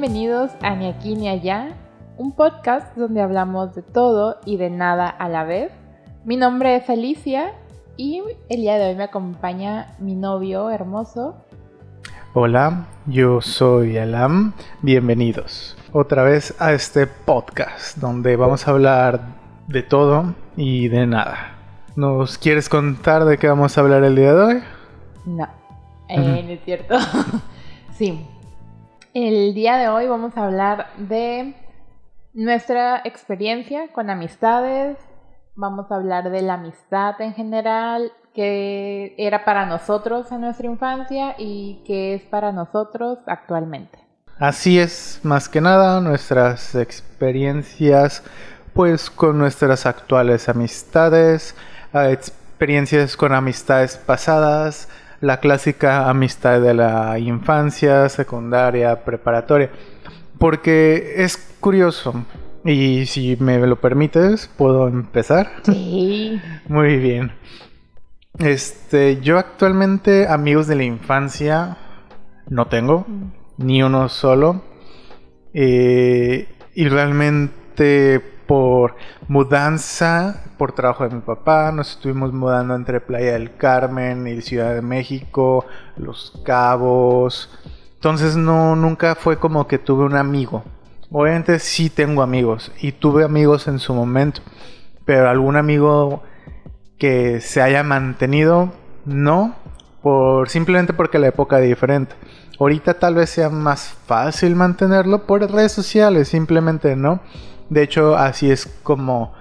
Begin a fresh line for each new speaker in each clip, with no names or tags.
bienvenidos a Ni aquí ni allá, un podcast donde hablamos de todo y de nada a la vez. Mi nombre es Alicia y el día de hoy me acompaña mi novio hermoso.
Hola, yo soy Alam, bienvenidos otra vez a este podcast donde vamos a hablar de todo y de nada. ¿Nos quieres contar de qué vamos a hablar el día de hoy?
No, eh, no es cierto. sí, el día de hoy vamos a hablar de nuestra experiencia con amistades, vamos a hablar de la amistad en general, que era para nosotros en nuestra infancia y que es para nosotros actualmente.
Así es, más que nada nuestras experiencias pues con nuestras actuales amistades, experiencias con amistades pasadas, la clásica amistad de la infancia, secundaria, preparatoria. Porque es curioso. Y si me lo permites, ¿puedo empezar?
Sí.
Muy bien. Este, yo actualmente amigos de la infancia no tengo, mm. ni uno solo. Eh, y realmente por mudanza, por trabajo de mi papá, nos estuvimos mudando entre Playa del Carmen y Ciudad de México, Los Cabos. Entonces no, nunca fue como que tuve un amigo. Obviamente sí tengo amigos y tuve amigos en su momento, pero algún amigo que se haya mantenido, no, por simplemente porque la época es diferente. Ahorita tal vez sea más fácil mantenerlo por redes sociales, simplemente, ¿no? De hecho, así es como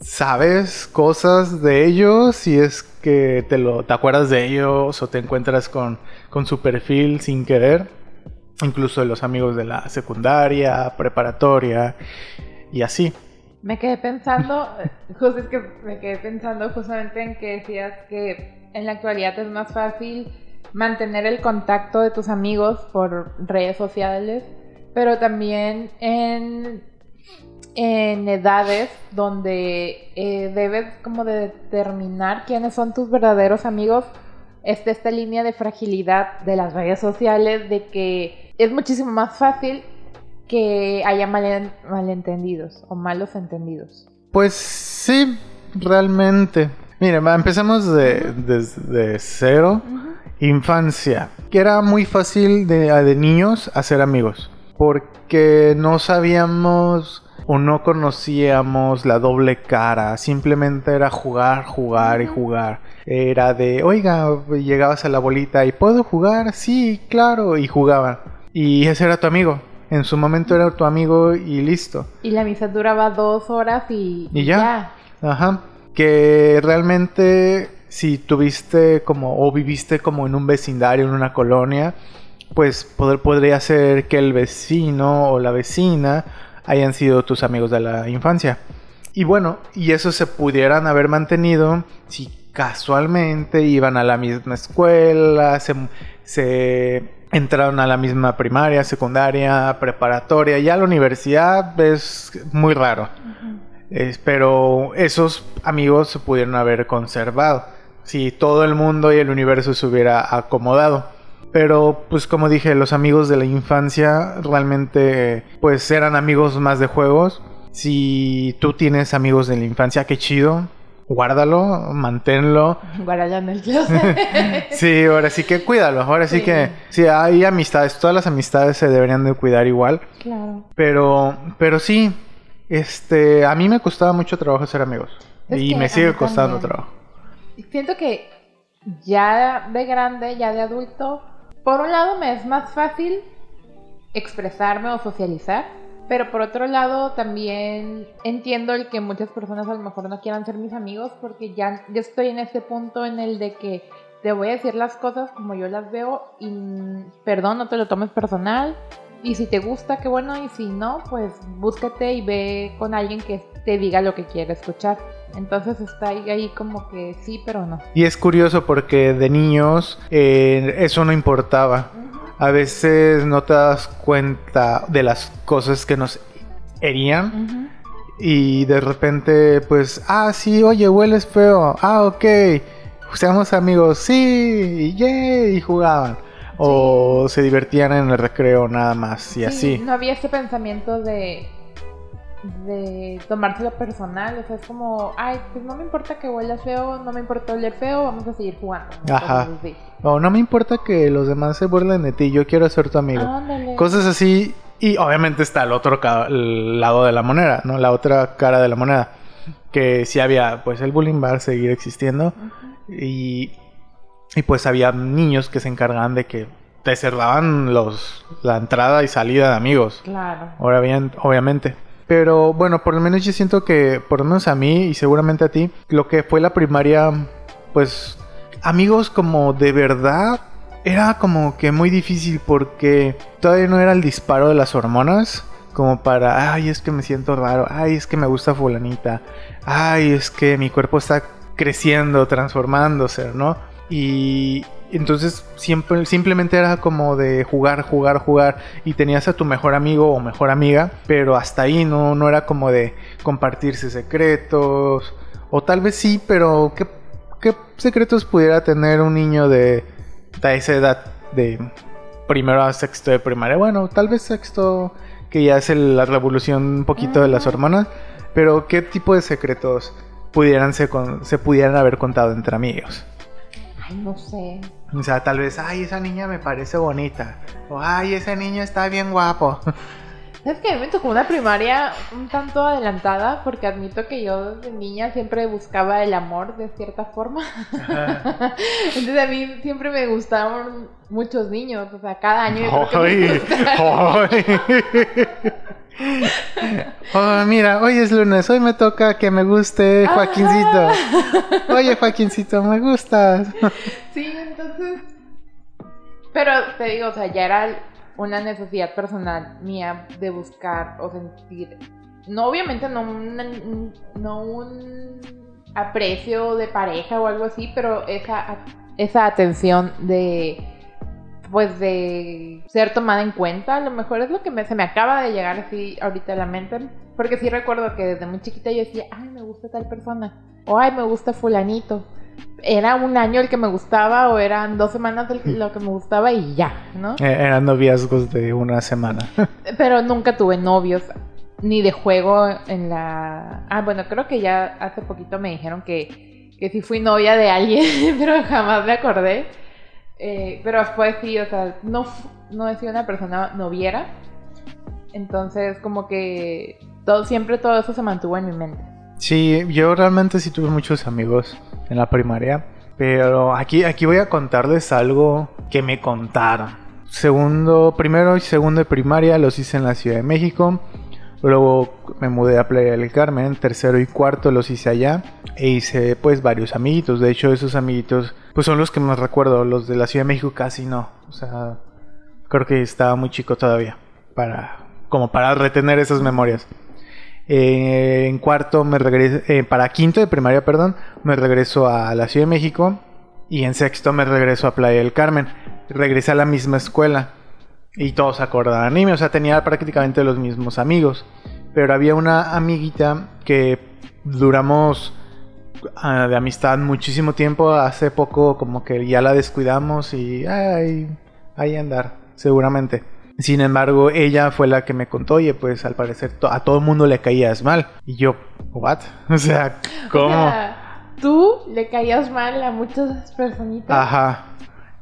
sabes cosas de ellos, si es que te, lo, te acuerdas de ellos o te encuentras con, con su perfil sin querer. Incluso de los amigos de la secundaria, preparatoria y así.
Me quedé pensando, justo es que me quedé pensando justamente en que decías que en la actualidad es más fácil mantener el contacto de tus amigos por redes sociales, pero también en en edades donde eh, debes como de determinar quiénes son tus verdaderos amigos, está esta línea de fragilidad de las redes sociales, de que es muchísimo más fácil que haya malentendidos o malos entendidos.
Pues sí, realmente. Mire, empezamos desde cero. Infancia, que era muy fácil de, de niños hacer amigos, porque no sabíamos o no conocíamos la doble cara, simplemente era jugar, jugar y jugar. Era de, oiga, llegabas a la bolita y puedo jugar, sí, claro, y jugaban. Y ese era tu amigo. En su momento era tu amigo y listo.
Y la misa duraba dos horas y,
y ya. Ajá. Que realmente si tuviste como o viviste como en un vecindario, en una colonia, pues poder, podría ser que el vecino o la vecina hayan sido tus amigos de la infancia. Y bueno, y eso se pudieran haber mantenido si casualmente iban a la misma escuela, se, entraron a la misma primaria, secundaria, preparatoria, ya la universidad es muy raro. pero esos amigos se pudieron haber conservado si todo el mundo y el universo se hubiera acomodado. Pero pues como dije, los amigos de la infancia realmente pues eran amigos más de juegos. Si tú tienes amigos de la infancia, qué chido. Guárdalo, manténlo.
Guárdalo en el closet.
sí, ahora sí que cuídalo. Ahora sí. que sí hay amistades, todas las amistades se deberían de cuidar igual.
Claro.
Pero pero sí, este, a mí me costaba mucho trabajo ser amigos y me sigue costando trabajo.
Siento que ya de grande, ya de adulto, por un lado me es más fácil expresarme o socializar, pero por otro lado también entiendo el que muchas personas a lo mejor no quieran ser mis amigos porque ya, estoy en ese punto en el de que te voy a decir las cosas como yo las veo y perdón, no te lo tomes personal. Y si te gusta, qué bueno, y si no, pues búscate y ve con alguien que te diga lo que quiere escuchar. Entonces está ahí, como que sí, pero no.
Y es curioso porque de niños eh, eso no importaba. A veces no te das cuenta de las cosas que nos herían. Y de repente, pues, ah, sí, oye, hueles feo. Ah, ok. Seamos amigos, sí, y, y jugaban. o se divertían en el recreo nada más y
Sí,
así.
No había ese pensamiento de de tomárselo personal, o sea, es como, ay, pues no me importa que huelas feo, no me importa oler feo, vamos a seguir jugando. ¿no?
Ajá.
Cosas así.
O no me importa que los demás se burlen de ti, yo quiero ser tu amigo.
Ándale.
Cosas así. Y obviamente está el otro lado de la moneda, ¿no? La otra cara de la moneda. Que sí había, pues el bullying va a seguir existiendo. Y, y pues había niños que se encargaban de que te cerraban los, la entrada y salida de amigos.
Claro.
Ahora bien, obviamente. Pero bueno, por lo menos yo siento que, por lo menos a mí y seguramente a ti, lo que fue la primaria, pues amigos como de verdad, era como que muy difícil porque todavía no era el disparo de las hormonas. Como para, ay, es que me siento raro, ay, es que me gusta fulanita, ay, es que mi cuerpo está creciendo, transformándose, ¿no? Y entonces siempre, simplemente era como de jugar, jugar, jugar y tenías a tu mejor amigo o mejor amiga, pero hasta ahí no, no era como de compartirse secretos, o tal vez sí, pero ¿qué, qué secretos pudiera tener un niño de, de esa edad, de primero a sexto de primaria? Bueno, tal vez sexto, que ya es el- la revolución un poquito de las hormonas, pero ¿qué tipo de secretos pudieran se, con- se pudieran haber contado entre amigos?
Ay, no sé.
O sea, tal vez, ay, esa niña me parece bonita. O, ay, ese niño está bien guapo.
Es que a mí me tocó una primaria un tanto adelantada porque admito que yo desde niña siempre buscaba el amor de cierta forma. Entonces a mí siempre me gustaban muchos niños, o sea, cada año yo creo que me.
Oh, mira, hoy es lunes, hoy me toca que me guste Joaquincito. Oye, Joaquincito, me gustas.
Sí, entonces. Pero te digo, o sea, ya era una necesidad personal mía de buscar o sentir. No, obviamente, no un, no un aprecio de pareja o algo así, pero esa, esa atención de. Pues de ser tomada en cuenta, a lo mejor es lo que me- se me acaba de llegar así ahorita a la mente. Porque sí recuerdo que desde muy chiquita yo decía, ay, me gusta tal persona. O ay, me gusta fulanito era un año el que me gustaba o eran dos semanas el- lo que me gustaba y ya, ¿no?
Eh, eran noviazgos de una semana.
Pero nunca tuve novios ni de juego en la... Ah, bueno, creo que ya hace poquito me dijeron que, que sí fui novia de alguien, pero jamás me acordé. Eh, pero después sí, o sea, no, no he sido una persona noviera. Entonces, como que todo, siempre todo eso se mantuvo en mi mente.
Sí, yo realmente sí tuve muchos amigos en la primaria, pero aquí, aquí voy a contarles algo que me contaron. Segundo, primero y segundo de primaria los hice en la Ciudad de México, luego me mudé a Playa del Carmen, tercero y cuarto los hice allá e hice pues varios amiguitos, de hecho esos amiguitos pues son los que más recuerdo, los de la Ciudad de México casi no, o sea, creo que estaba muy chico todavía para como para retener esas memorias. Eh, en cuarto me regreso, eh, para quinto de primaria, perdón, me regreso a la Ciudad de México y en sexto me regreso a Playa del Carmen. Regresé a la misma escuela y todos acordaban de mí, o sea, tenía prácticamente los mismos amigos. Pero había una amiguita que duramos ah, de amistad muchísimo tiempo, hace poco como que ya la descuidamos y ay, ahí andar, seguramente. Sin embargo, ella fue la que me contó, oye, pues al parecer to- a todo el mundo le caías mal. Y yo, ¿what? O sea, ¿cómo?
O sea, tú le caías mal a muchas personitas.
Ajá.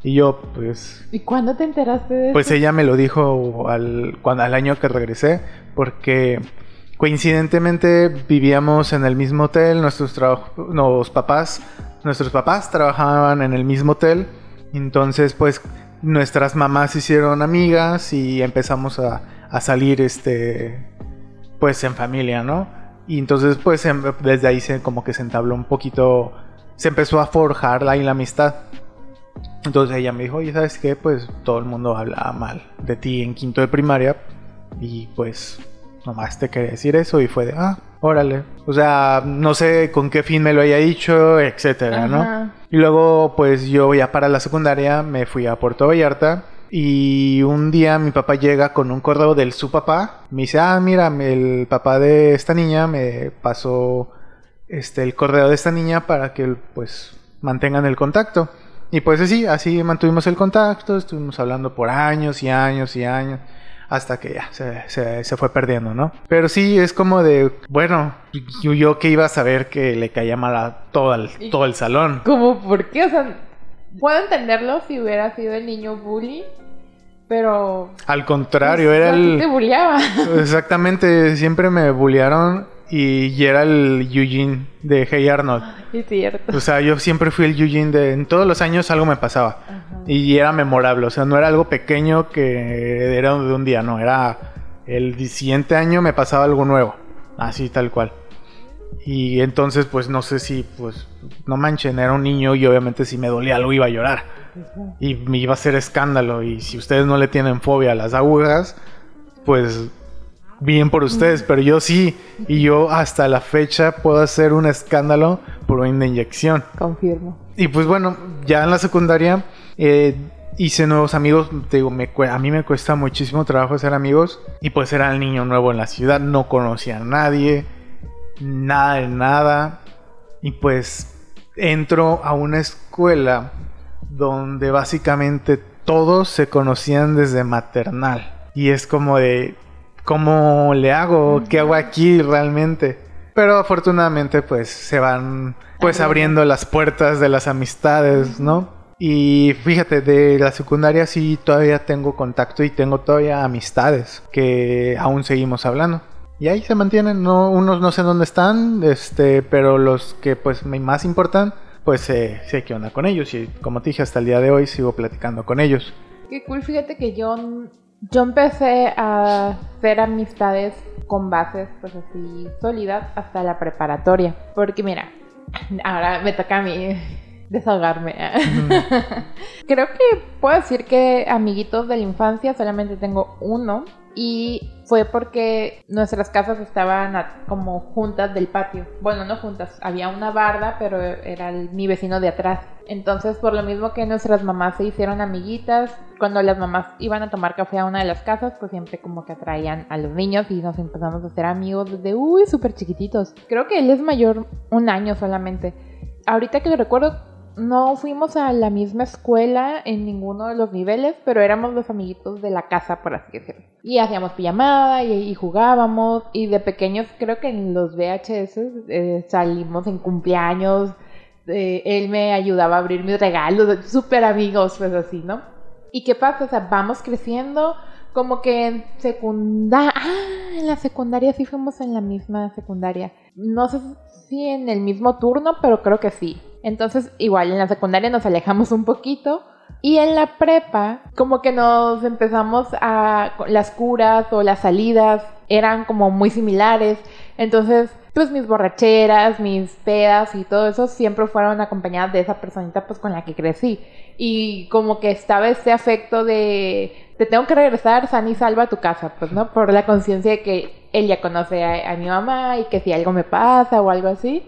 Y yo, pues,
¿Y cuándo te enteraste de
pues
eso?
ella me lo dijo al, cuando, al año que regresé, porque coincidentemente vivíamos en el mismo hotel, nuestros, los papás, nuestros papás trabajaban en el mismo hotel, entonces pues nuestras mamás se hicieron amigas y empezamos a, a salir este pues en familia, ¿no? Y entonces pues em- desde ahí se como que se entabló un poquito, se empezó a forjar ahí la amistad. Entonces ella me dijo, oye, ¿sabes qué? Pues todo el mundo hablaba mal de ti en quinto de primaria. Y pues nomás te quería decir eso y fue de, ah, órale. O sea, no sé con qué fin me lo haya dicho, etcétera, ¿no? Y luego, pues yo ya para la secundaria me fui a Puerto Vallarta. Y un día mi papá llega con un correo del su papá. Me dice, ah, mira, el papá de esta niña me pasó este, el correo de esta niña para que pues mantengan el contacto. Y pues así, así mantuvimos el contacto, estuvimos hablando por años y años y años hasta que ya se, se, fue perdiendo, ¿no? Pero sí, es como de, bueno, yo, yo que iba a saber que le caía mal a todo el, todo el salón.
¿Cómo? ¿Por qué? O sea, puedo entenderlo si hubiera sido el niño bully, pero...
Al contrario, era el...
te bulleaba.
Exactamente, siempre me bullearon y, era el Eugene de Hey Arnold.
Es cierto.
O sea, yo siempre fui el Eugene de... En todos los años algo me pasaba. Y era memorable. O sea, no era algo pequeño que era de un día, no. Era el siguiente año me pasaba algo nuevo. Así tal cual. Y entonces, pues no sé si, pues, no manchen, era un niño y obviamente si me dolía algo iba a llorar. Y me iba a hacer escándalo. Y si ustedes no le tienen fobia a las agujas, pues bien por ustedes, pero yo sí. Y yo hasta la fecha puedo hacer un escándalo por una inyección.
Confirmo.
Y pues bueno, ya en la secundaria eh, hice nuevos amigos. Te digo, me, a mí me cuesta muchísimo trabajo hacer amigos. Y pues era el niño nuevo en la ciudad, no conocía a nadie, nada de nada. Y pues entro a una escuela donde básicamente todos se conocían desde maternal. Y es como de, ¿cómo le hago? ¿Qué hago aquí realmente? Pero afortunadamente pues se van pues abriendo las puertas de las amistades, ¿no? Y fíjate, de la secundaria sí todavía tengo contacto y tengo todavía amistades que aún seguimos hablando. Y ahí se mantienen, no, unos no sé dónde están, este, pero los que pues me más importan, pues eh, sé qué onda con ellos. Y como te dije, hasta el día de hoy sigo platicando con ellos.
Qué cool, fíjate que yo yo empecé a hacer amistades con bases pues así sólidas hasta la preparatoria. Porque mira, ahora me toca a mí desahogarme. Creo que puedo decir que amiguitos de la infancia solamente tengo uno y fue porque nuestras casas estaban como juntas del patio. Bueno, no juntas, había una barda, pero era mi vecino de atrás. Entonces, por lo mismo que nuestras mamás se hicieron amiguitas, cuando las mamás iban a tomar café a una de las casas, pues siempre como que atraían a los niños y nos empezamos a hacer amigos desde, uy, súper chiquititos. Creo que él es mayor un año solamente. Ahorita que lo recuerdo, no fuimos a la misma escuela en ninguno de los niveles, pero éramos los amiguitos de la casa, por así decirlo. Y hacíamos pijamada y, jugábamos. Y de pequeños, creo que en los VHS eh, salimos en cumpleaños. Eh, él me ayudaba a abrir mis regalos, súper amigos, pues así, ¿no? ¿Y qué pasa? Vamos creciendo. Como que en secundaria. Ah, en la secundaria sí fuimos en la misma secundaria. No sé si en el mismo turno, pero creo que sí. Entonces, igual en la secundaria nos alejamos un poquito. Y en la prepa, como que nos empezamos a. Las curas o las salidas eran como muy similares. Entonces, pues mis borracheras, mis pedas y todo eso siempre fueron acompañadas de esa personita pues con la que crecí. Y como que estaba ese afecto de. Te tengo que regresar san y salva a tu casa, pues, ¿no? Por la conciencia de que él ya conoce a mi mamá y que si algo me pasa o algo así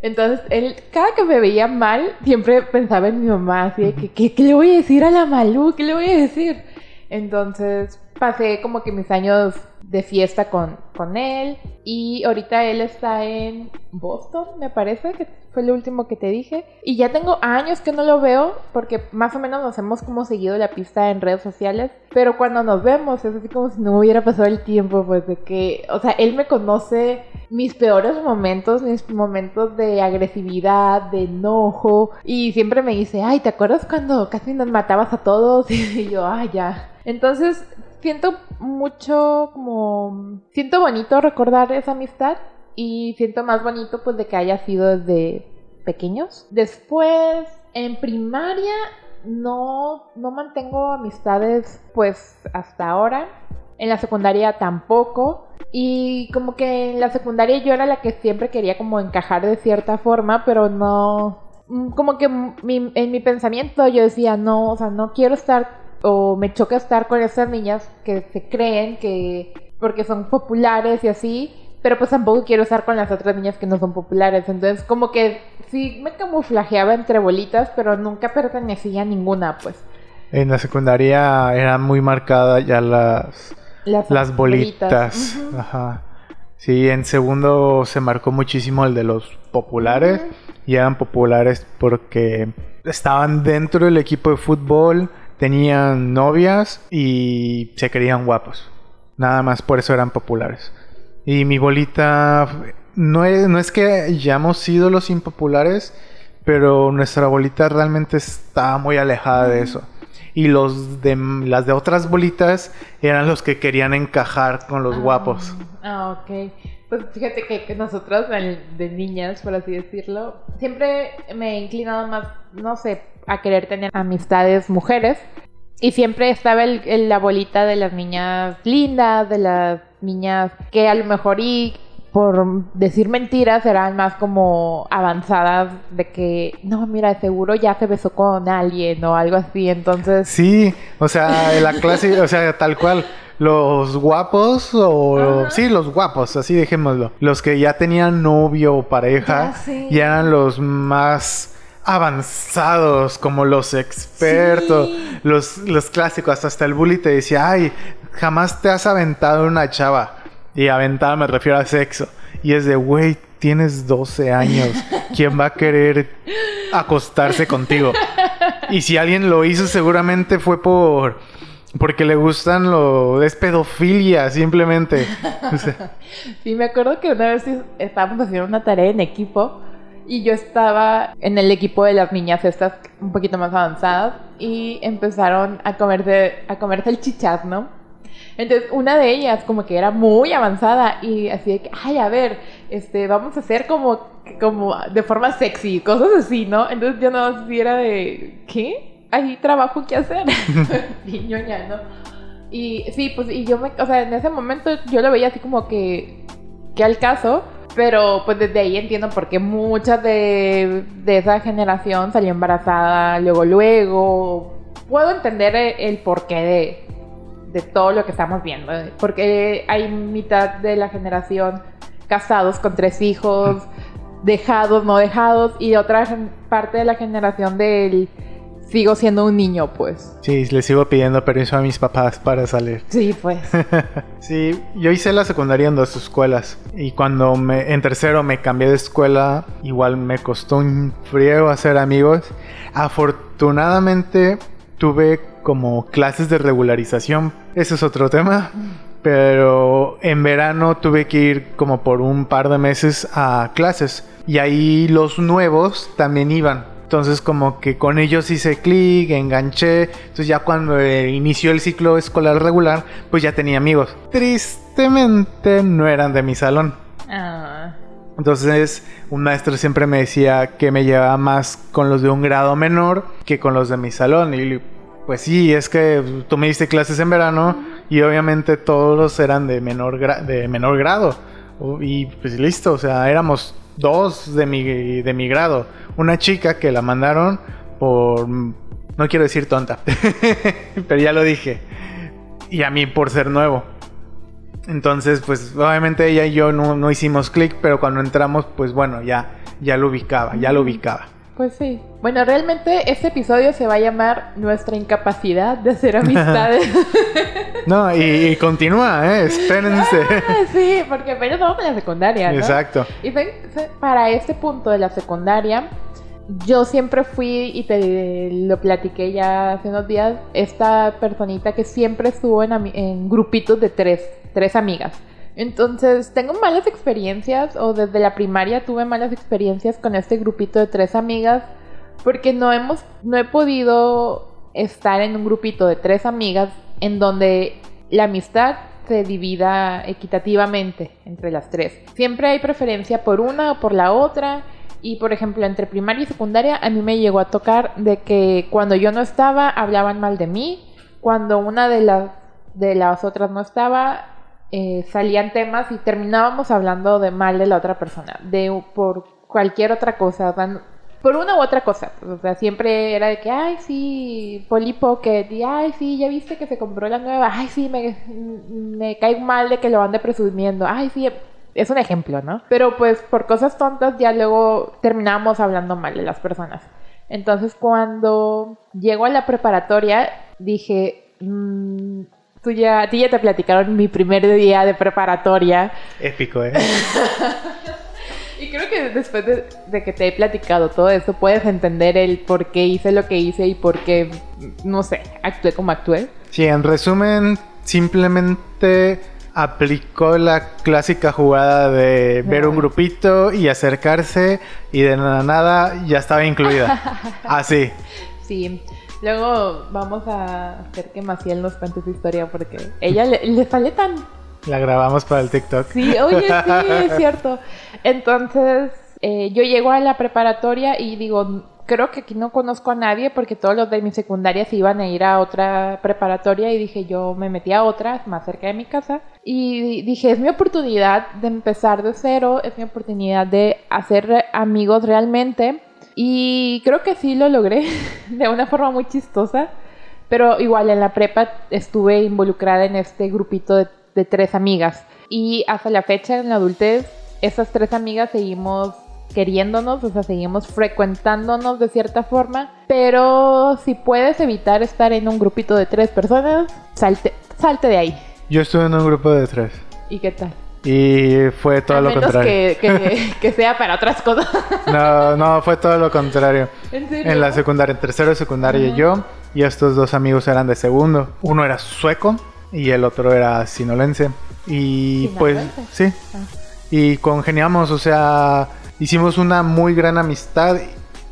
entonces, él, cada que me veía mal, siempre pensaba en mi mamá, así de que, ¿qué, le voy a decir a la Malú? ¿Qué le voy a decir? Entonces, pasé como que mis años de fiesta con, con él y ahorita él está en Boston, me parece, que fue lo último que te dije. Y ya tengo años que no lo veo porque más o menos nos hemos como seguido la pista en redes sociales, pero cuando nos vemos es así como si no hubiera pasado el tiempo, pues de que, o sea, él me conoce mis peores momentos, mis momentos de agresividad, de enojo y siempre me dice, ay, ¿te acuerdas cuando casi nos matabas a todos? Y yo, ay, ya. Entonces, siento mucho como... Siento bonito recordar esa amistad y siento más bonito pues de que haya sido desde pequeños. Después, en primaria no, no mantengo amistades pues hasta ahora. En la secundaria tampoco. Y como que en la secundaria yo era la que siempre quería como encajar de cierta forma, pero no... Mm, como que en mi pensamiento yo decía, no, o sea, no quiero estar o me choca estar con esas niñas que se creen que porque son populares y así, pero pues tampoco quiero estar con las otras niñas que no son populares. Entonces como que sí me camuflajeaba entre bolitas, pero nunca pertenecía a ninguna, pues.
En la secundaria eran muy marcadas ya las, las, bolitas. Ajá. Sí, en segundo se marcó muchísimo el de los populares. Y eran populares porque estaban dentro del equipo de fútbol, tenían novias y se querían guapos. Nada más por eso eran populares. Y mi bolita no es, no es que hayamos sido los impopulares, pero nuestra bolita realmente estaba muy alejada de eso. Y los de las de otras bolitas eran los que querían encajar con los
Ah,
guapos.
Ah, ok. Pues fíjate que, que nosotros, de, de niñas, por así decirlo, siempre me he inclinado más, no sé, a querer tener amistades mujeres. Y siempre estaba el, el- la bolita de las niñas lindas, de las niñas que a lo mejor y por decir mentiras eran más como avanzadas de que, no, mira, seguro ya se besó con alguien o algo así. Entonces,
Sí, o sea, la clase, o sea, tal cual. Los guapos o...
Ajá.
Sí, los guapos, así dejémoslo. Los que ya tenían novio o pareja
Ya sé.
y eran los más avanzados, como los expertos,
Sí.
los, los clásicos. Hasta el bully te decía, ay, jamás te has aventado una chava. Y aventada me refiero a sexo. Y es de, güey, tienes 12 años. ¿Quién va a querer acostarse contigo? Y si alguien lo hizo, seguramente fue por. Porque le gustan lo. Es pedofilia, simplemente. O sea,
Sí, me acuerdo que una vez estábamos haciendo una tarea en equipo y yo estaba en el equipo de las niñas estas un poquito más avanzadas y empezaron a comerse, a comerse el chichat, ¿no? Entonces una de ellas como que era muy avanzada y así de que, ay, a ver, este, vamos a hacer como, como de forma sexy, cosas así, ¿no? Entonces yo no si era de, ¿qué? Hay trabajo que hacer. y ñoña, ¿no? Y sí, pues, y yo me, o sea, en ese momento yo lo veía así como que, que al caso, pero pues desde ahí entiendo por qué muchas de, de esa generación salió embarazada luego, luego. Puedo entender el, el porqué de, de todo lo que estamos viendo, ¿eh? porque hay mitad de la generación casados con tres hijos, dejados, no dejados, y otra parte de la generación del sigo siendo un niño, pues.
sí, le sigo pidiendo permiso a mis papás para salir.
Sí, pues.
Sí, yo hice la secundaria en dos escuelas. Y cuando me, en tercero me cambié de escuela, igual me costó un friego hacer amigos. Afortunadamente tuve como clases de regularización. Ese es otro tema. Pero en verano tuve que ir como por un par de meses a clases. Y ahí los nuevos también iban. Entonces como que con ellos hice clic, enganché. Entonces ya cuando eh, inició el ciclo escolar regular, pues ya tenía amigos. Tristemente no eran de mi salón.
Ah,
Entonces un maestro siempre me decía que me llevaba más con los de un grado menor que con los de mi salón. Y pues sí, es que tú me diste clases en verano y obviamente todos eran de menor, gra- de menor grado. O- Y pues listo, o sea, éramos dos de mi, de mi grado. Una chica que la mandaron por... No quiero decir tonta, pero ya lo dije. Y a mí por ser nuevo. Entonces, pues obviamente ella y yo no, no hicimos clic, pero cuando entramos, pues bueno, ya, ya lo ubicaba, ya lo ubicaba.
pues sí. Bueno, realmente este episodio se va a llamar Nuestra incapacidad de hacer amistades.
No, y, y continúa, ¿eh? Espérense.
Ah, sí, porque apenas vamos en la secundaria, ¿no?
Exacto.
Y para este punto de la secundaria, yo siempre fui, y te lo platiqué ya hace unos días, esta personita que siempre estuvo en, en grupitos de tres, tres amigas. Entonces, tengo malas experiencias, o desde la primaria tuve malas experiencias con este grupito de tres amigas, porque no hemos, no he podido estar en un grupito de tres amigas en donde la amistad se divida equitativamente entre las tres. Siempre hay preferencia por una o por la otra. Y por ejemplo, entre primaria y secundaria a mí me llegó a tocar de que cuando yo no estaba hablaban mal de mí. Cuando una de las, de las otras no estaba, eh, salían temas y terminábamos hablando de mal de la otra persona. De por cualquier otra cosa. por una u otra cosa. pues, O sea, siempre era de que, ay, sí, Polly Pocket, y ay, sí, ya viste que se compró la nueva, ay, sí, me, me cae mal de que lo ande presumiendo, ay, sí, es un ejemplo, ¿no? Pero pues por cosas tontas ya luego terminamos hablando mal de las personas. Entonces cuando llego a la preparatoria, dije, "Mm, tú ya, a ti ya te platicaron mi primer día de preparatoria.
Épico, ¿eh?
y creo que después de, que te he platicado todo esto, puedes entender el por qué hice lo que hice y por qué, no sé, actué como actué.
Sí, en resumen, simplemente aplicó la clásica jugada de ver un grupito y acercarse y de nada, nada ya estaba incluida. Así.
Sí. Luego vamos a hacer que Maciel nos cuente su historia porque ella le, sale tan...
La grabamos para el TikTok.
Sí, oye, sí, es cierto. Entonces, eh, yo llego a la preparatoria y digo, creo que aquí no conozco a nadie porque todos los de mi secundaria se iban a ir a otra preparatoria y dije, yo me metí a otra, más cerca de mi casa. Y dije, es mi oportunidad de empezar de cero, es mi oportunidad de hacer amigos realmente y creo que sí lo logré de una forma muy chistosa. Pero igual en la prepa estuve involucrada en este grupito de, tres amigas. Y hasta la fecha, en la adultez, esas tres amigas seguimos queriéndonos, o sea, seguimos frecuentándonos de cierta forma. Pero si puedes evitar estar en un grupito de tres personas, salte, salte de ahí.
Yo estuve en un grupo de tres.
¿Y qué tal?
Y fue todo lo contrario.
Que, que, sea para otras cosas.
No, no, fue todo lo contrario. ¿En la secundaria, en tercero de secundaria yo y estos dos amigos eran de segundo. Uno era sueco y el otro era sinolense. Y pues, sí. Ah. Y congeniamos, o sea, hicimos una muy gran amistad.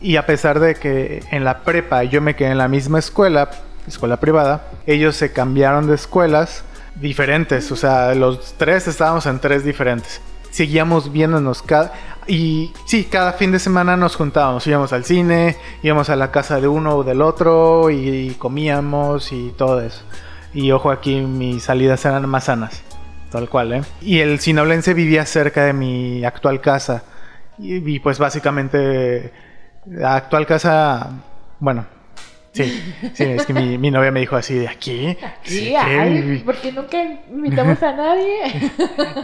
Y a pesar de que en la prepa yo me quedé en la misma escuela, escuela privada, ellos se cambiaron de escuelas diferentes, o sea, los tres estábamos en tres diferentes. Seguíamos viéndonos cada... Y sí, cada fin de semana nos juntábamos, íbamos al cine, íbamos a la casa de uno o del otro y, comíamos y todo eso. Y ojo aquí, mis salidas eran más sanas, tal cual, ¿eh? Y el sinoblense vivía cerca de mi actual casa. Y pues básicamente la actual casa, bueno, Sí, sí, es que mi, novia me dijo así de aquí.
Sí, ay, ¿por qué nunca invitamos a nadie?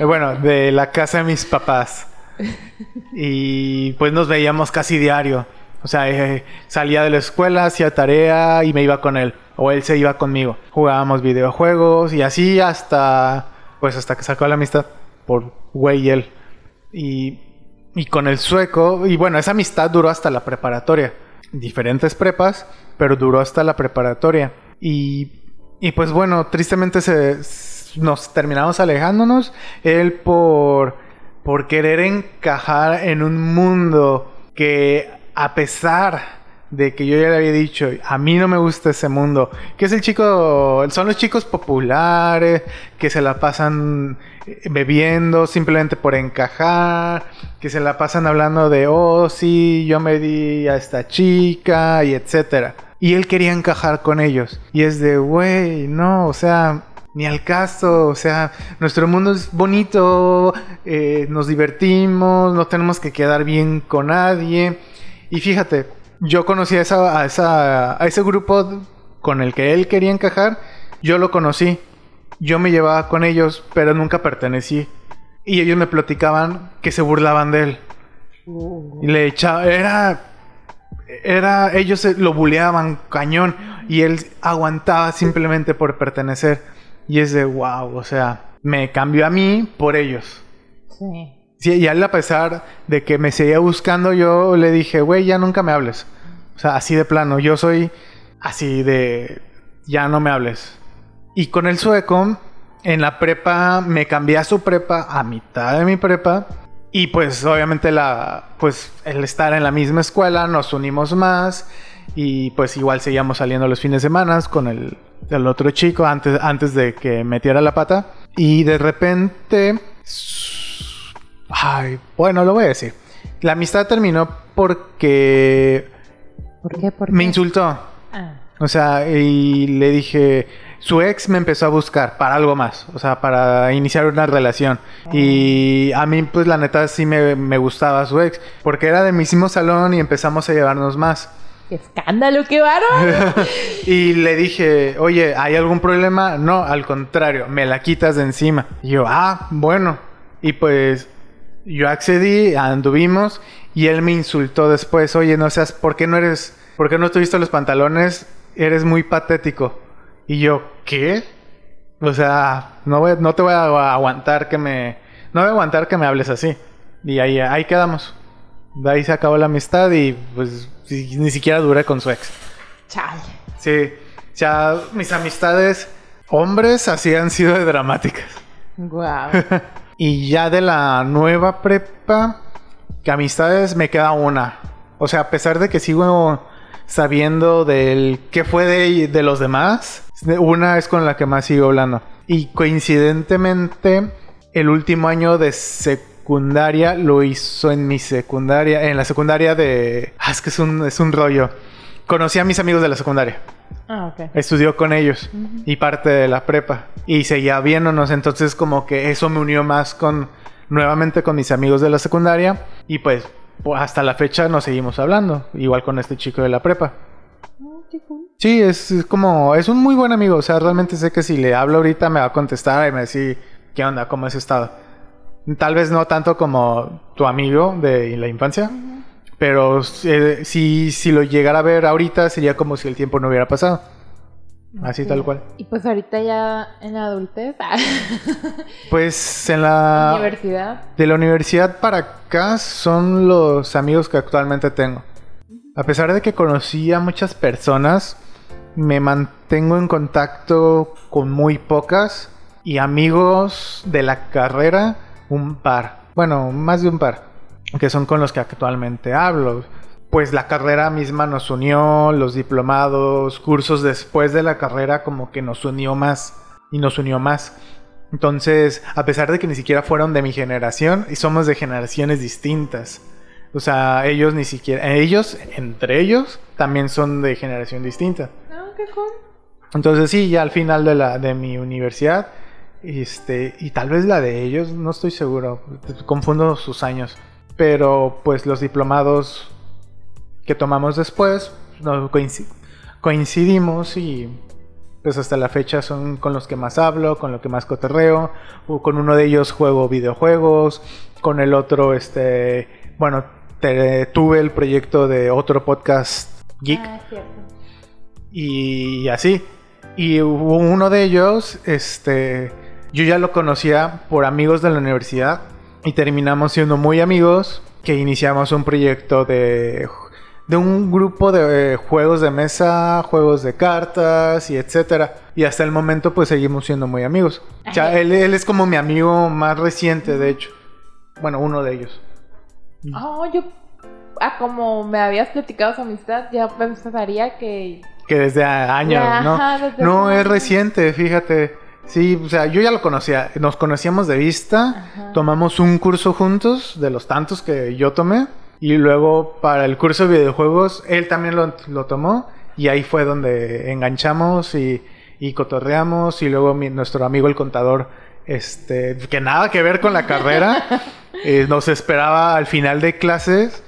Bueno, de la casa de mis papás. Y pues nos veíamos casi diario. O sea, eh, salía de la escuela, hacía tarea y me iba con él. O él se iba conmigo. Jugábamos videojuegos y así hasta. Pues hasta que sacó la amistad por güey y él. Y, y con el sueco. Y bueno, esa amistad duró hasta la preparatoria diferentes prepas, pero duró hasta la preparatoria. Y, y pues bueno, tristemente se, nos terminamos alejándonos. Él por, por querer encajar en un mundo que a pesar de que yo ya le había dicho, a mí no me gusta ese mundo, que es el chico, son los chicos populares, que se la pasan eh, bebiendo simplemente por encajar, que se la pasan hablando de, oh, sí, yo me di a esta chica y etcétera. Y él quería encajar con ellos. Y es de, güey, no, o sea, ni al caso, o sea, nuestro mundo es bonito, eh, nos divertimos, no tenemos que quedar bien con nadie. Y fíjate, yo conocí a, esa, a, esa, a ese grupo con el que él quería encajar, yo lo conocí, yo me llevaba con ellos, pero nunca pertenecí. Y ellos me platicaban que se burlaban de él. Y le echaba, era, era, ellos lo buleaban cañón y él aguantaba simplemente por pertenecer. Y es de wow, o sea, me cambió a mí por ellos. Sí. Y a pesar de que me seguía buscando, yo le dije, güey, ya nunca me hables. O sea, así de plano, yo soy así de, ya no me hables. Y con el sueco, en la prepa, me cambié a su prepa a mitad de mi prepa. Y pues obviamente la, pues el estar en la misma escuela, nos unimos más. Y pues igual seguíamos saliendo los fines de semana con el, el otro chico antes, antes de que metiera la pata. Y de repente Ay, bueno, lo voy a decir. La amistad terminó porque.
¿Por qué?
Me insultó. Ah. O sea, y le dije. Su ex me empezó a buscar para algo más, o sea, para iniciar una relación. Y a mí, pues la neta, sí me, me gustaba su ex, porque era de mismo salón y empezamos a llevarnos más.
¡Qué escándalo, qué varón!
y le dije, oye, ¿hay algún problema? No, al contrario, me la quitas de encima. Y yo, ah, bueno. Y pues yo accedí, anduvimos y él me insultó después, oye, no seas, ¿por qué no eres, por qué no tuviste los pantalones? Eres muy patético. Y yo, ¿qué? O sea, no, voy- no te voy a aguantar que me... No voy a aguantar que me hables así. Y ahí, ahí quedamos. De ahí se acabó la amistad y pues ni siquiera duré con su ex.
Chale.
Sí, sea, mis amistades hombres así han sido de dramáticas.
Wow.
Y ya de la nueva prepa, que amistades me queda una. O sea, a pesar de que sigo sabiendo del qué fue de, de los demás, una es con la que más sigo hablando. Y coincidentemente, el último año de secundaria lo hizo en mi secundaria, en la secundaria de... Ah, es que es un, es un rollo. Conocí a mis amigos de la secundaria.
Ah.
Estudió con ellos y parte de la prepa. Y seguía viéndonos, entonces como que eso me unió más con nuevamente con mis amigos de la secundaria y pues, hasta la fecha nos seguimos hablando, igual con este chico de la prepa.
Oh, qué cool.
Sí, es, es como, es un muy buen amigo, o sea, realmente sé que si le hablo ahorita me va a contestar y me va a decir, ¿qué onda? ¿Cómo has estado? Tal vez no tanto como tu amigo de la infancia, pero eh, si, si lo llegara a ver ahorita sería como si el tiempo no hubiera pasado. Así tal cual.
Y pues ahorita ya en la adultez, ah,
Pues en la...
universidad.
De la universidad para acá son los amigos que actualmente tengo. A pesar de que conocí a muchas personas, me mantengo en contacto con muy pocas y amigos de la carrera, un par. Bueno, más de un par, que son con los que actualmente hablo. Pues la carrera misma nos unió, los diplomados, cursos después de la carrera como que nos unió más y nos unió más. Entonces, a pesar de que ni siquiera fueron de mi generación, y somos de generaciones distintas. O sea, ellos ni siquiera, ellos, entre ellos, también son de generación distinta.
Ah, qué cool.
Entonces sí, ya al final de la de mi universidad, este, y tal vez la de ellos, no estoy seguro, confundo sus años, pero pues los diplomados que tomamos después coinci- coincidimos y pues hasta la fecha son con los que más hablo, con los que más cotorreo, o con uno de ellos juego videojuegos, con el otro este, bueno, te- tuve el proyecto de otro podcast geek
Ah,
y así. Y hubo uno de ellos, este, yo ya lo conocía por amigos de la universidad y terminamos siendo muy amigos que iniciamos un proyecto de de un grupo de eh, juegos de mesa, juegos de cartas y etcétera. Y hasta el momento pues seguimos siendo muy amigos. O sea, él, él es como mi amigo más reciente, de hecho. Bueno, uno de ellos.
Oh, yo. Ah, como me habías platicado su amistad, ya pensaría que.
Que desde años,
Ya,
¿no?
ajá, desde
No, es reciente, fíjate. Sí, o sea, yo ya lo conocía. Nos conocíamos de vista.
Ajá.
Tomamos un curso juntos, de los tantos que yo tomé. Y luego para el curso de videojuegos, él también lo, lo tomó. Y ahí fue donde enganchamos y, y cotorreamos. Y luego mi- nuestro amigo el contador, este, que nada que ver con la carrera, eh, nos esperaba al final de clases.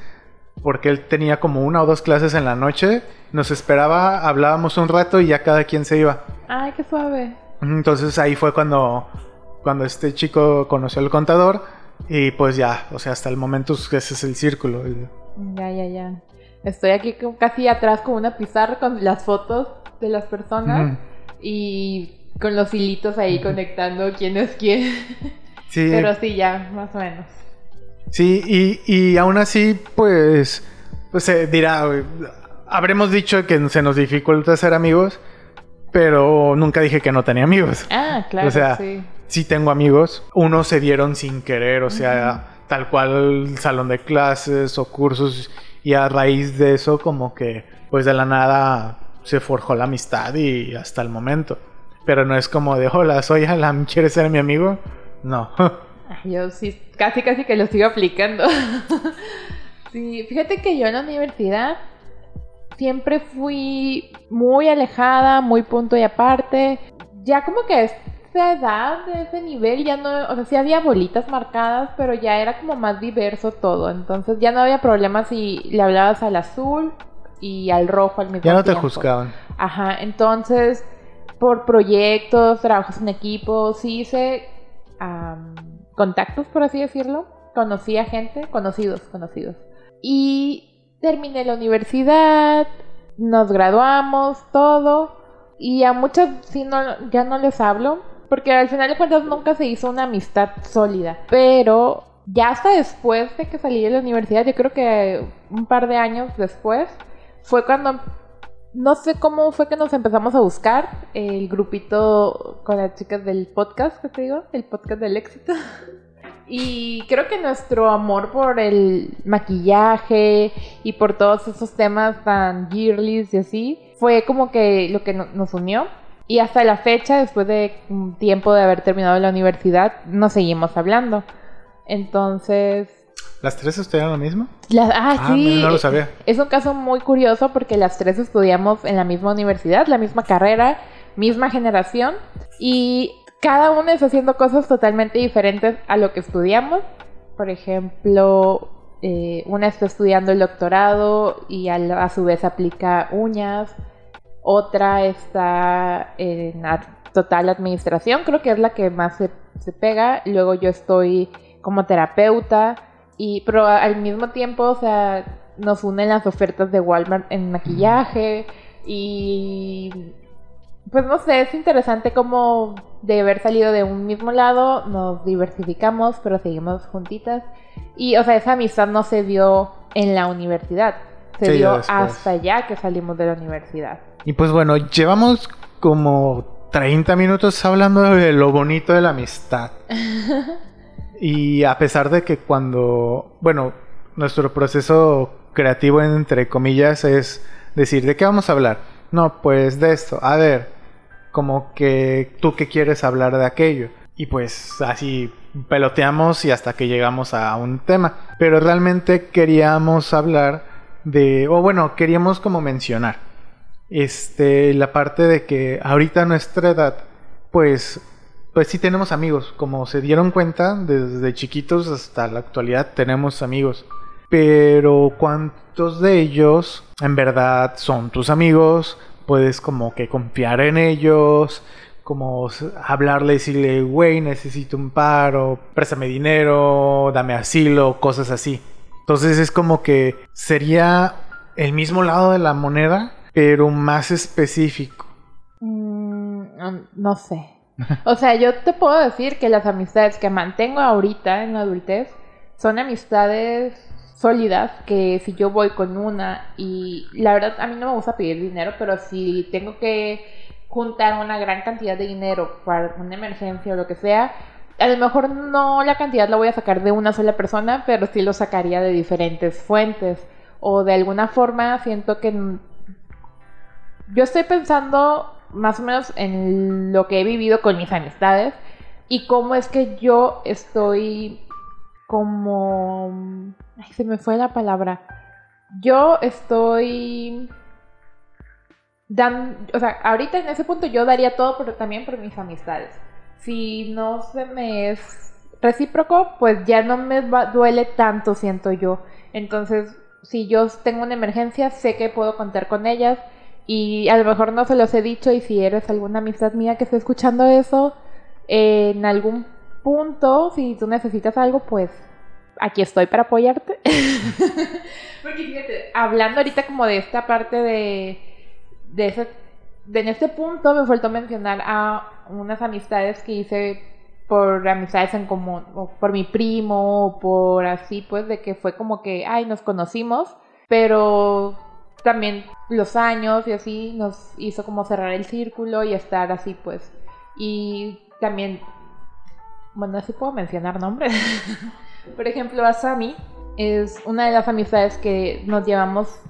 Porque él tenía como una o dos clases en la noche. Nos esperaba, hablábamos un rato y ya cada quien se iba.
Ay, qué suave.
Entonces ahí fue cuando, cuando este chico conoció al contador y pues ya, o sea, hasta el momento ese es el círculo.
Ya, ya, ya. Estoy aquí casi atrás con una pizarra con las fotos de las personas
Ujú.
y con los hilitos ahí conectando quién es quién.
Sí,
Pero sí, ya, más o menos.
sí, y, y aún así, pues, pues se dirá, "Uy, habremos dicho que se nos dificulta ser amigos, pero nunca dije que no tenía amigos.
Ah, claro,
O sea,
sí.
sí tengo amigos. Unos se dieron sin querer, o sea, tal cual salón de clases o cursos. Y a raíz de eso, como que, pues de la nada se forjó la amistad y hasta el momento. Pero no es como de, hola, soy Alan, ¿quieres ser mi amigo? No.
Yo sí, casi casi que lo sigo aplicando. sí, fíjate que yo en la universidad siempre fui muy alejada, muy punto y aparte. Ya como que esa edad, de ese nivel, ya no, o sea, sí había bolitas marcadas, pero ya era como más diverso todo. Entonces ya no había problema si le hablabas al azul y al rojo al mismo
ya no te
tiempo.
juzgaban.
Ajá, entonces, por proyectos, trabajos en equipo, sí hice am, contactos, por así decirlo. Conocí a gente, conocidos, conocidos. Y terminé la universidad, nos graduamos, todo. Y a muchas sí no, ya no les hablo, Porque al final de cuentas nunca se hizo una amistad sólida. Pero ya hasta después de que salí de la universidad, yo creo que un par de años después, fue cuando no sé cómo fue que nos empezamos a buscar el grupito con las chicas del podcast, que te digo, el podcast del éxito. Y creo que nuestro amor por el maquillaje y por todos esos temas tan girlies y así, fue como que lo que nos unió. Y hasta la fecha, después de un tiempo de haber terminado la universidad, nos seguimos hablando. Entonces,
¿Las tres estudiaron lo mismo?
ah,
Ah,
sí.
no lo sabía.
Es un caso muy curioso porque las tres estudiamos en la misma universidad, la misma carrera, misma generación y cada una está haciendo cosas totalmente diferentes a lo que estudiamos. Por ejemplo, eh, una está estudiando el doctorado y a, su vez aplica uñas. Otra está en total administración, creo que es la que más se, se pega. Luego yo estoy como terapeuta. Y, pero al mismo tiempo, o sea, nos unen las ofertas de Walmart en maquillaje. Y pues no sé, es interesante como de haber salido de un mismo lado, nos diversificamos, pero seguimos juntitas. Y, o sea, esa amistad no se dio en la universidad, se
Sí,
dio hasta ya que salimos de la universidad.
Y pues bueno, llevamos como 30 minutos hablando de lo bonito de la amistad. y a pesar de que cuando, bueno, nuestro proceso creativo entre comillas es decir, ¿de qué vamos a hablar? No, pues de esto. A ver, como que tú que quieres hablar de aquello. Y pues así peloteamos y hasta que llegamos a un tema. Pero realmente queríamos hablar de, o bueno, queríamos como mencionar este, la parte de que ahorita a nuestra edad, pues, pues sí tenemos amigos. Como se dieron cuenta, desde chiquitos hasta la actualidad tenemos amigos. Pero ¿cuántos de ellos en verdad son tus amigos? Puedes como que confiar en ellos, como hablarle decirle, güey, necesito un paro, préstame dinero, dame asilo, cosas así. Entonces es como que sería el mismo lado de la moneda, pero más específico.
Mm, no sé. O sea, yo te puedo decir que las amistades que mantengo ahorita en la adultez son amistades sólidas que si yo voy con una y la verdad a mí no me gusta pedir dinero, pero si tengo que juntar una gran cantidad de dinero para una emergencia o lo que sea, a lo mejor no la cantidad la voy a sacar de una sola persona, pero sí lo sacaría de diferentes fuentes. O de alguna forma siento que yo estoy pensando más o menos en lo que he vivido con mis amistades y cómo es que yo estoy como... Ay, se me fue la palabra. Yo estoy... Dan... O sea, ahorita en ese punto yo daría todo, pero también por mis amistades. Si no se me es recíproco, pues ya no me va- duele tanto, siento yo. Entonces, si yo tengo una emergencia, sé que puedo contar con ellas y a lo mejor no se los he dicho y si eres alguna amistad mía que esté escuchando eso, eh, en algún punto, si tú necesitas algo, pues aquí estoy para apoyarte. Porque fíjate, hablando ahorita como de esta parte de, de ese, de en este punto me faltó mencionar a unas amistades que hice por amistades en común, por mi primo, o por así, pues, de que fue como que, ay, nos conocimos, pero también los años y así nos hizo como cerrar el círculo y estar así, pues. Y también, bueno, así puedo mencionar nombres. Por ejemplo, Asami es una de las amistades que nos llevamos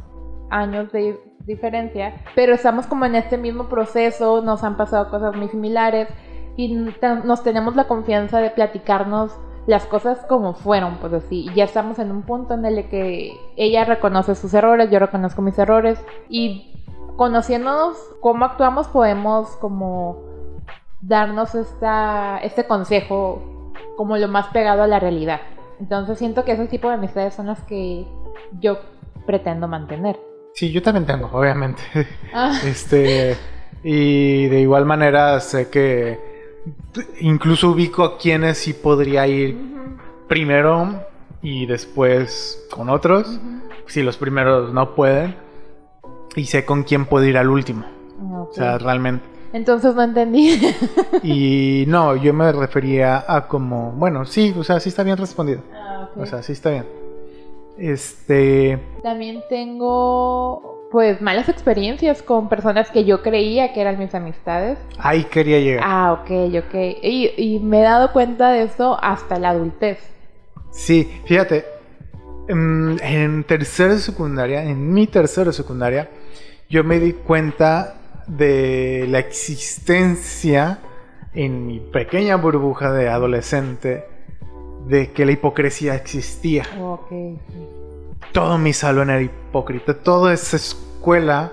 años de diferencia, pero estamos como en este mismo proceso, nos han pasado cosas muy similares y nos tenemos la confianza de platicarnos las cosas como fueron, pues así. Y ya estamos en un punto en el que ella reconoce sus errores, yo reconozco mis errores y conociéndonos cómo actuamos podemos como darnos esta, este consejo como lo más pegado a la realidad. Entonces siento que ese tipo de amistades son las que yo pretendo mantener.
Sí, yo también tengo, obviamente.
Ah,
Este, y de igual manera sé que incluso ubico a quienes sí podría ir primero y después con otros, si los primeros no pueden. Y sé con quién puedo ir al último.
Ah.
O sea, realmente.
Entonces no entendí.
y no, yo me refería a como, bueno, sí, o sea, sí está bien respondido.
Ah, ok.
O sea, sí está bien. Este,
También tengo, pues, malas experiencias con personas que yo creía que eran mis amistades.
ahí quería llegar.
Ah, ok, ok. Y, y me he dado cuenta de eso hasta la adultez.
Sí, fíjate, en, en tercero de secundaria, en mi tercero de secundaria, yo me di cuenta de la existencia en mi pequeña burbuja de adolescente de que la hipocresía existía. Todo mi salón era hipócrita, toda esa escuela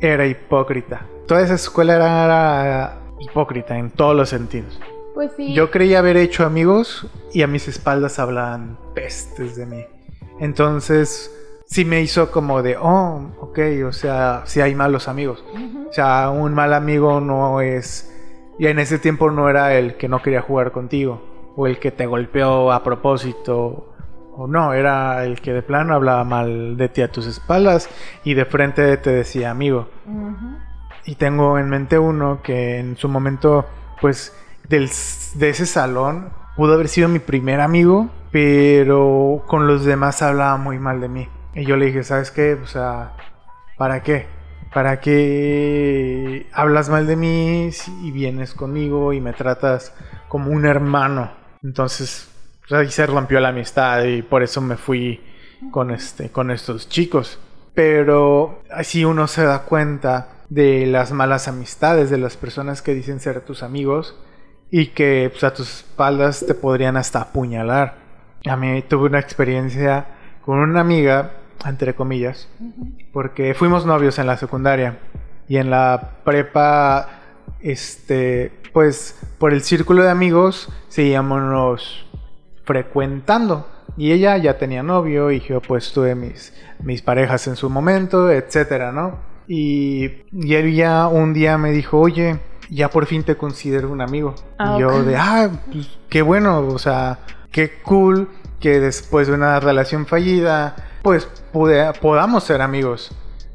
era hipócrita. Toda esa escuela era, era hipócrita en todos los sentidos.
Pues sí.
Yo creía haber hecho amigos y a mis espaldas hablaban pestes de mí. Entonces, sí me hizo como de, oh, ok, o sea, sí hay malos amigos. O sea, un mal amigo no es... Y en ese tiempo no era el que no quería jugar contigo, o el que te golpeó a propósito, o no, era el que de plano hablaba mal de ti a tus espaldas y de frente te decía amigo. Y tengo en mente uno que en su momento, pues, del, de ese salón pudo haber sido mi primer amigo, pero con los demás hablaba muy mal de mí. Y yo le dije, ¿sabes qué? O sea, ¿para qué? ¿Para qué hablas mal de mí y vienes conmigo y me tratas como un hermano? Entonces, ahí se rompió la amistad y por eso me fui con, este, con estos chicos. Pero así uno se da cuenta de las malas amistades, de las personas que dicen ser tus amigos y que pues, a tus espaldas te podrían hasta apuñalar. A mí tuve una experiencia con una amiga, entre comillas, porque fuimos novios en la secundaria y en la prepa, este, pues por el círculo de amigos seguíamos frecuentando. Y ella ya tenía novio y yo pues tuve mis, mis parejas en su momento, etcétera, ¿no? Y, y ella un día me dijo, oye, ya por fin te considero un amigo.
Ah,
y yo de, ah, pues, qué bueno, o sea, qué cool que después de una relación fallida, pues pude- podamos ser amigos.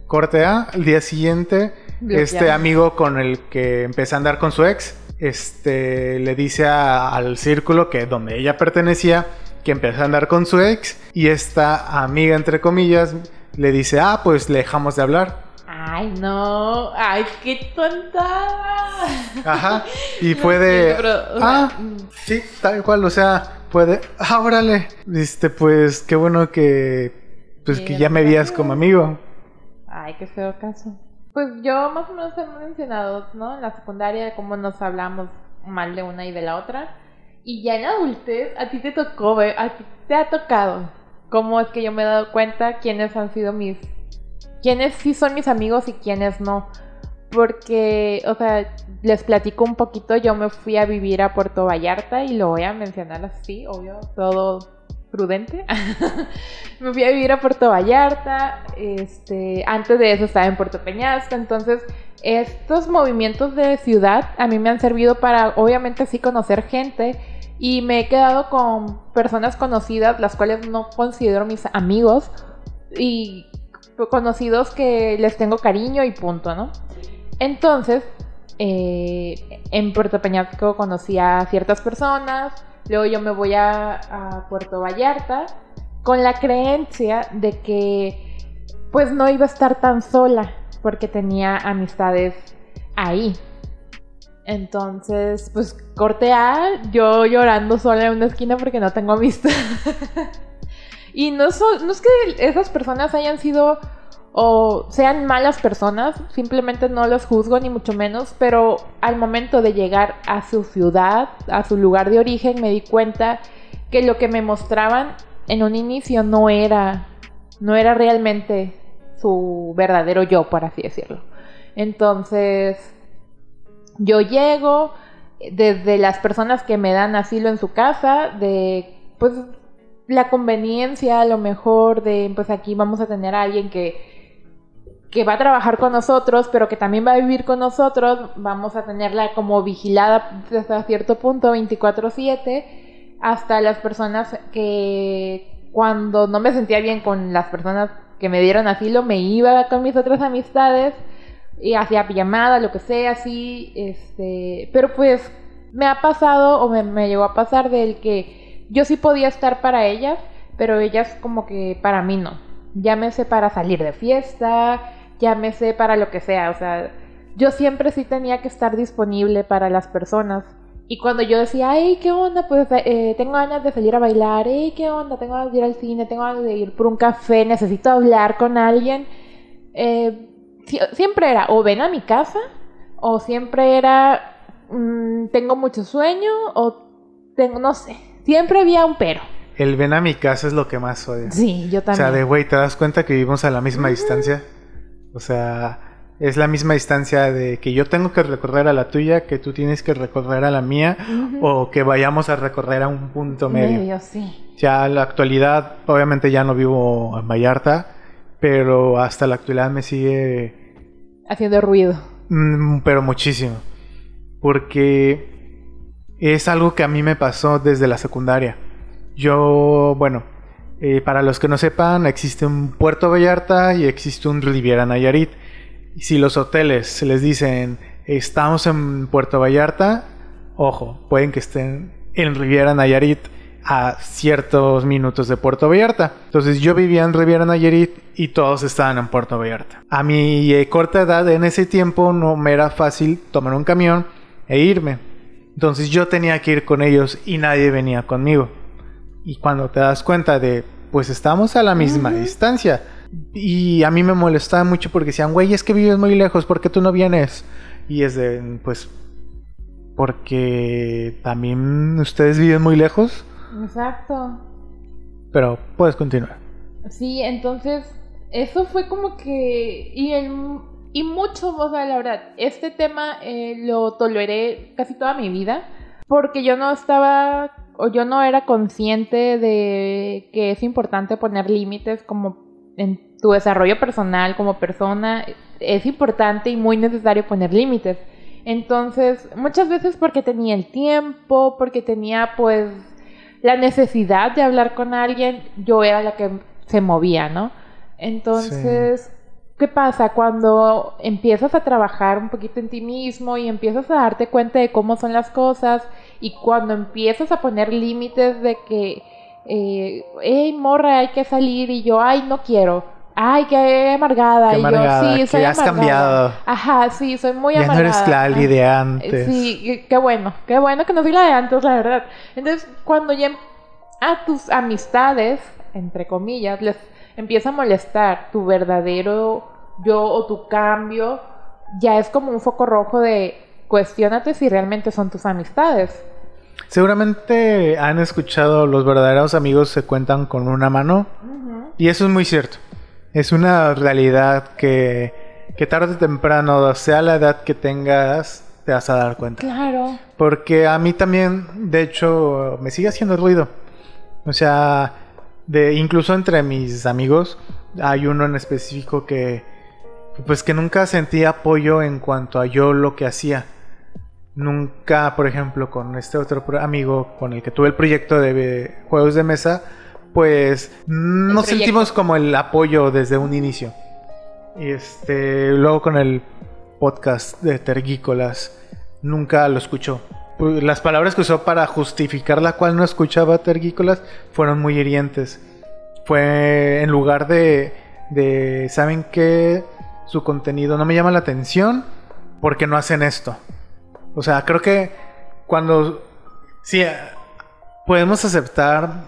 Corte A, el día siguiente, este amigo con el que empecé a andar con su ex, este, le dice a- al círculo que donde ella pertenecía que empezó a andar con su ex y esta amiga, entre comillas, le dice, ah, pues le dejamos de hablar.
Ay, no. Ay, qué tontada.
Ajá. Y
No
fue de.
entiendo, pero, o sea,
ah, sí, tal cual. O sea, fue de. Ah, órale. Este, pues qué bueno que. Pues que
ya
me veías como amigo.
Ay, qué feo caso. Pues yo más o menos he mencionado, ¿no? En la secundaria, cómo nos hablamos mal de una y de la otra. Y ya en la adultez, a ti te tocó, ve, a ti te ha tocado. ¿Cómo es que yo me he dado cuenta quiénes han sido mis. quiénes sí son mis amigos y quiénes no? Porque, o sea, les platico un poquito. Yo me fui a vivir a Puerto Vallarta y lo voy a mencionar así, obvio, todo prudente. me fui a vivir a Puerto Vallarta. Este, antes de eso estaba en Puerto Peñasco. Entonces, estos movimientos de ciudad a mí me han servido para, obviamente, sí conocer gente. Y me he quedado con personas conocidas, las cuales no considero mis amigos. Y conocidos que les tengo cariño y punto, ¿no? Entonces, eh, en Puerto Peñasco conocí a ciertas personas, luego yo me voy a, Puerto Vallarta con la creencia de que pues no iba a estar tan sola porque tenía amistades ahí. Entonces, pues corte A, yo llorando sola en una esquina porque no tengo amistad. y no, no es que esas personas hayan sido o sean malas personas, simplemente no los juzgo ni mucho menos, pero al momento de llegar a su ciudad, a su lugar de origen, me di cuenta que lo que me mostraban en un inicio no era no era realmente su verdadero yo, por así decirlo. Entonces, yo llego desde las personas que me dan asilo en su casa, de pues la conveniencia a lo mejor de pues aquí vamos a tener a alguien que que va a trabajar con nosotros, pero que también va a vivir con nosotros, vamos a tenerla como vigilada hasta cierto punto 24/7, hasta las personas que cuando no me sentía bien con las personas que me dieron asilo, me iba con mis otras amistades y hacía pijamada, lo que sea, así, este, pero pues me ha pasado o me, me llegó a pasar del que yo sí podía estar para ellas, pero ellas como que para mí no. Llámese para salir de fiesta, llámese para lo que sea, o sea, yo siempre sí tenía que estar disponible para las personas. Y cuando yo decía, hey, ¿qué onda? Pues eh, tengo ganas de salir a bailar, hey, ¿qué onda? Tengo ganas de ir al cine, tengo ganas de ir por un café, necesito hablar con alguien. Eh, siempre era, o ven a mi casa, o siempre era, mm, tengo mucho sueño, o tengo, no sé, siempre había un pero.
El ven a mi casa es lo que más odio.
Sí, yo también.
O sea, de güey, ¿te das cuenta que vivimos a la misma distancia? O sea, es la misma distancia de que yo tengo que recorrer a la tuya, que tú tienes que recorrer a la mía, o que vayamos a recorrer a un punto medio.
medio sí.
Ya en la actualidad, obviamente ya no vivo en Vallarta, pero hasta la actualidad me sigue...
Haciendo ruido.
Mm, pero muchísimo. Porque es algo que a mí me pasó desde la secundaria. Yo, bueno, eh, para los que no sepan, existe un Puerto Vallarta y existe un Riviera Nayarit. Si los hoteles les dicen estamos en Puerto Vallarta, ojo, pueden que estén en Riviera Nayarit a ciertos minutos de Puerto Vallarta. Entonces yo vivía en Riviera Nayarit y todos estaban en Puerto Vallarta. A mi eh, corta edad en ese tiempo no me era fácil tomar un camión e irme. Entonces yo tenía que ir con ellos y nadie venía conmigo. Y cuando te das cuenta de, pues estamos a la misma distancia. Y a mí me molestaba mucho porque decían, güey, es que vives muy lejos, ¿por qué tú no vienes? Y es de, pues, porque también ustedes viven muy lejos.
Exacto.
Pero puedes continuar.
Sí, entonces, eso fue como que... Y, el, y mucho, o sea, la verdad, este tema eh, lo toleré casi toda mi vida porque yo no estaba o yo no era consciente de que es importante poner límites como en tu desarrollo personal como persona, es importante y muy necesario poner límites. Entonces, muchas veces porque tenía el tiempo, porque tenía pues la necesidad de hablar con alguien, yo era la que se movía, ¿no? Entonces, ¿qué pasa? Cuando empiezas a trabajar un poquito en ti mismo y empiezas a darte cuenta de cómo son las cosas y cuando empiezas a poner límites de que, eh, hey, morra, hay que salir y yo, ay, no quiero. Ay, qué amargada.
Qué amargada, y yo, sí, soy que has cambiado.
Ajá, sí, soy muy amargada.
Ya no eres la de antes.
Sí, qué bueno. Qué bueno que no soy la de antes, la verdad. Entonces, cuando ya a tus amistades, entre comillas, les empieza a molestar tu verdadero yo o tu cambio, ya es como un foco rojo de cuestionate si realmente son tus amistades.
Seguramente han escuchado los verdaderos amigos se cuentan con una mano. Y eso es muy cierto. Es una realidad que, que tarde o temprano, sea la edad que tengas, te vas a dar cuenta.
Claro.
Porque a mí también, de hecho, me sigue haciendo ruido. O sea, de incluso entre mis amigos hay uno en específico que pues que nunca sentí apoyo en cuanto a yo lo que hacía. Nunca, por ejemplo, con este otro amigo con el que tuve el proyecto de juegos de mesa, pues no sentimos como el apoyo desde un inicio. Y este, luego con el podcast de Tergícolas, nunca lo escuchó. Pues, las palabras que usó para justificar la cual no escuchaba Tergícolas fueron muy hirientes. Fue en lugar de, de ¿saben qué? Su contenido no me llama la atención porque no hacen esto. O sea, creo que cuando sí podemos aceptar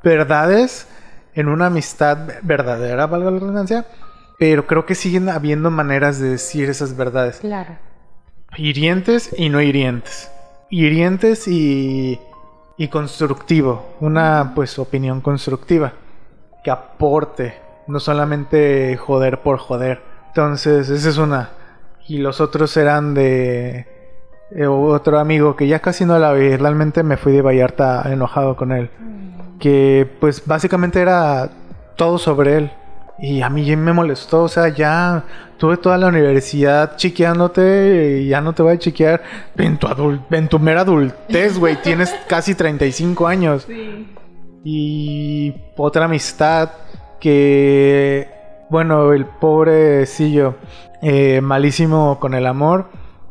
verdades en una amistad verdadera, valga la redundancia, pero creo que siguen habiendo maneras de decir esas verdades.
Claro.
Hirientes y no hirientes. Hirientes y, y constructivo. Una pues opinión constructiva. Que aporte. No solamente joder por joder. Entonces, esa es una. Y los otros eran de eh, otro amigo que ya casi no la vi, realmente me fui de Vallarta enojado con él. Mm. Que pues básicamente era todo sobre él. Y a mí me molestó, o sea, ya tuve toda la universidad chiqueándote y ya no te voy a chiquear en tu, en tu mera adultez, güey. Tienes casi 35 años.
Sí.
Y otra amistad que bueno, el pobrecillo, eh, malísimo con el amor.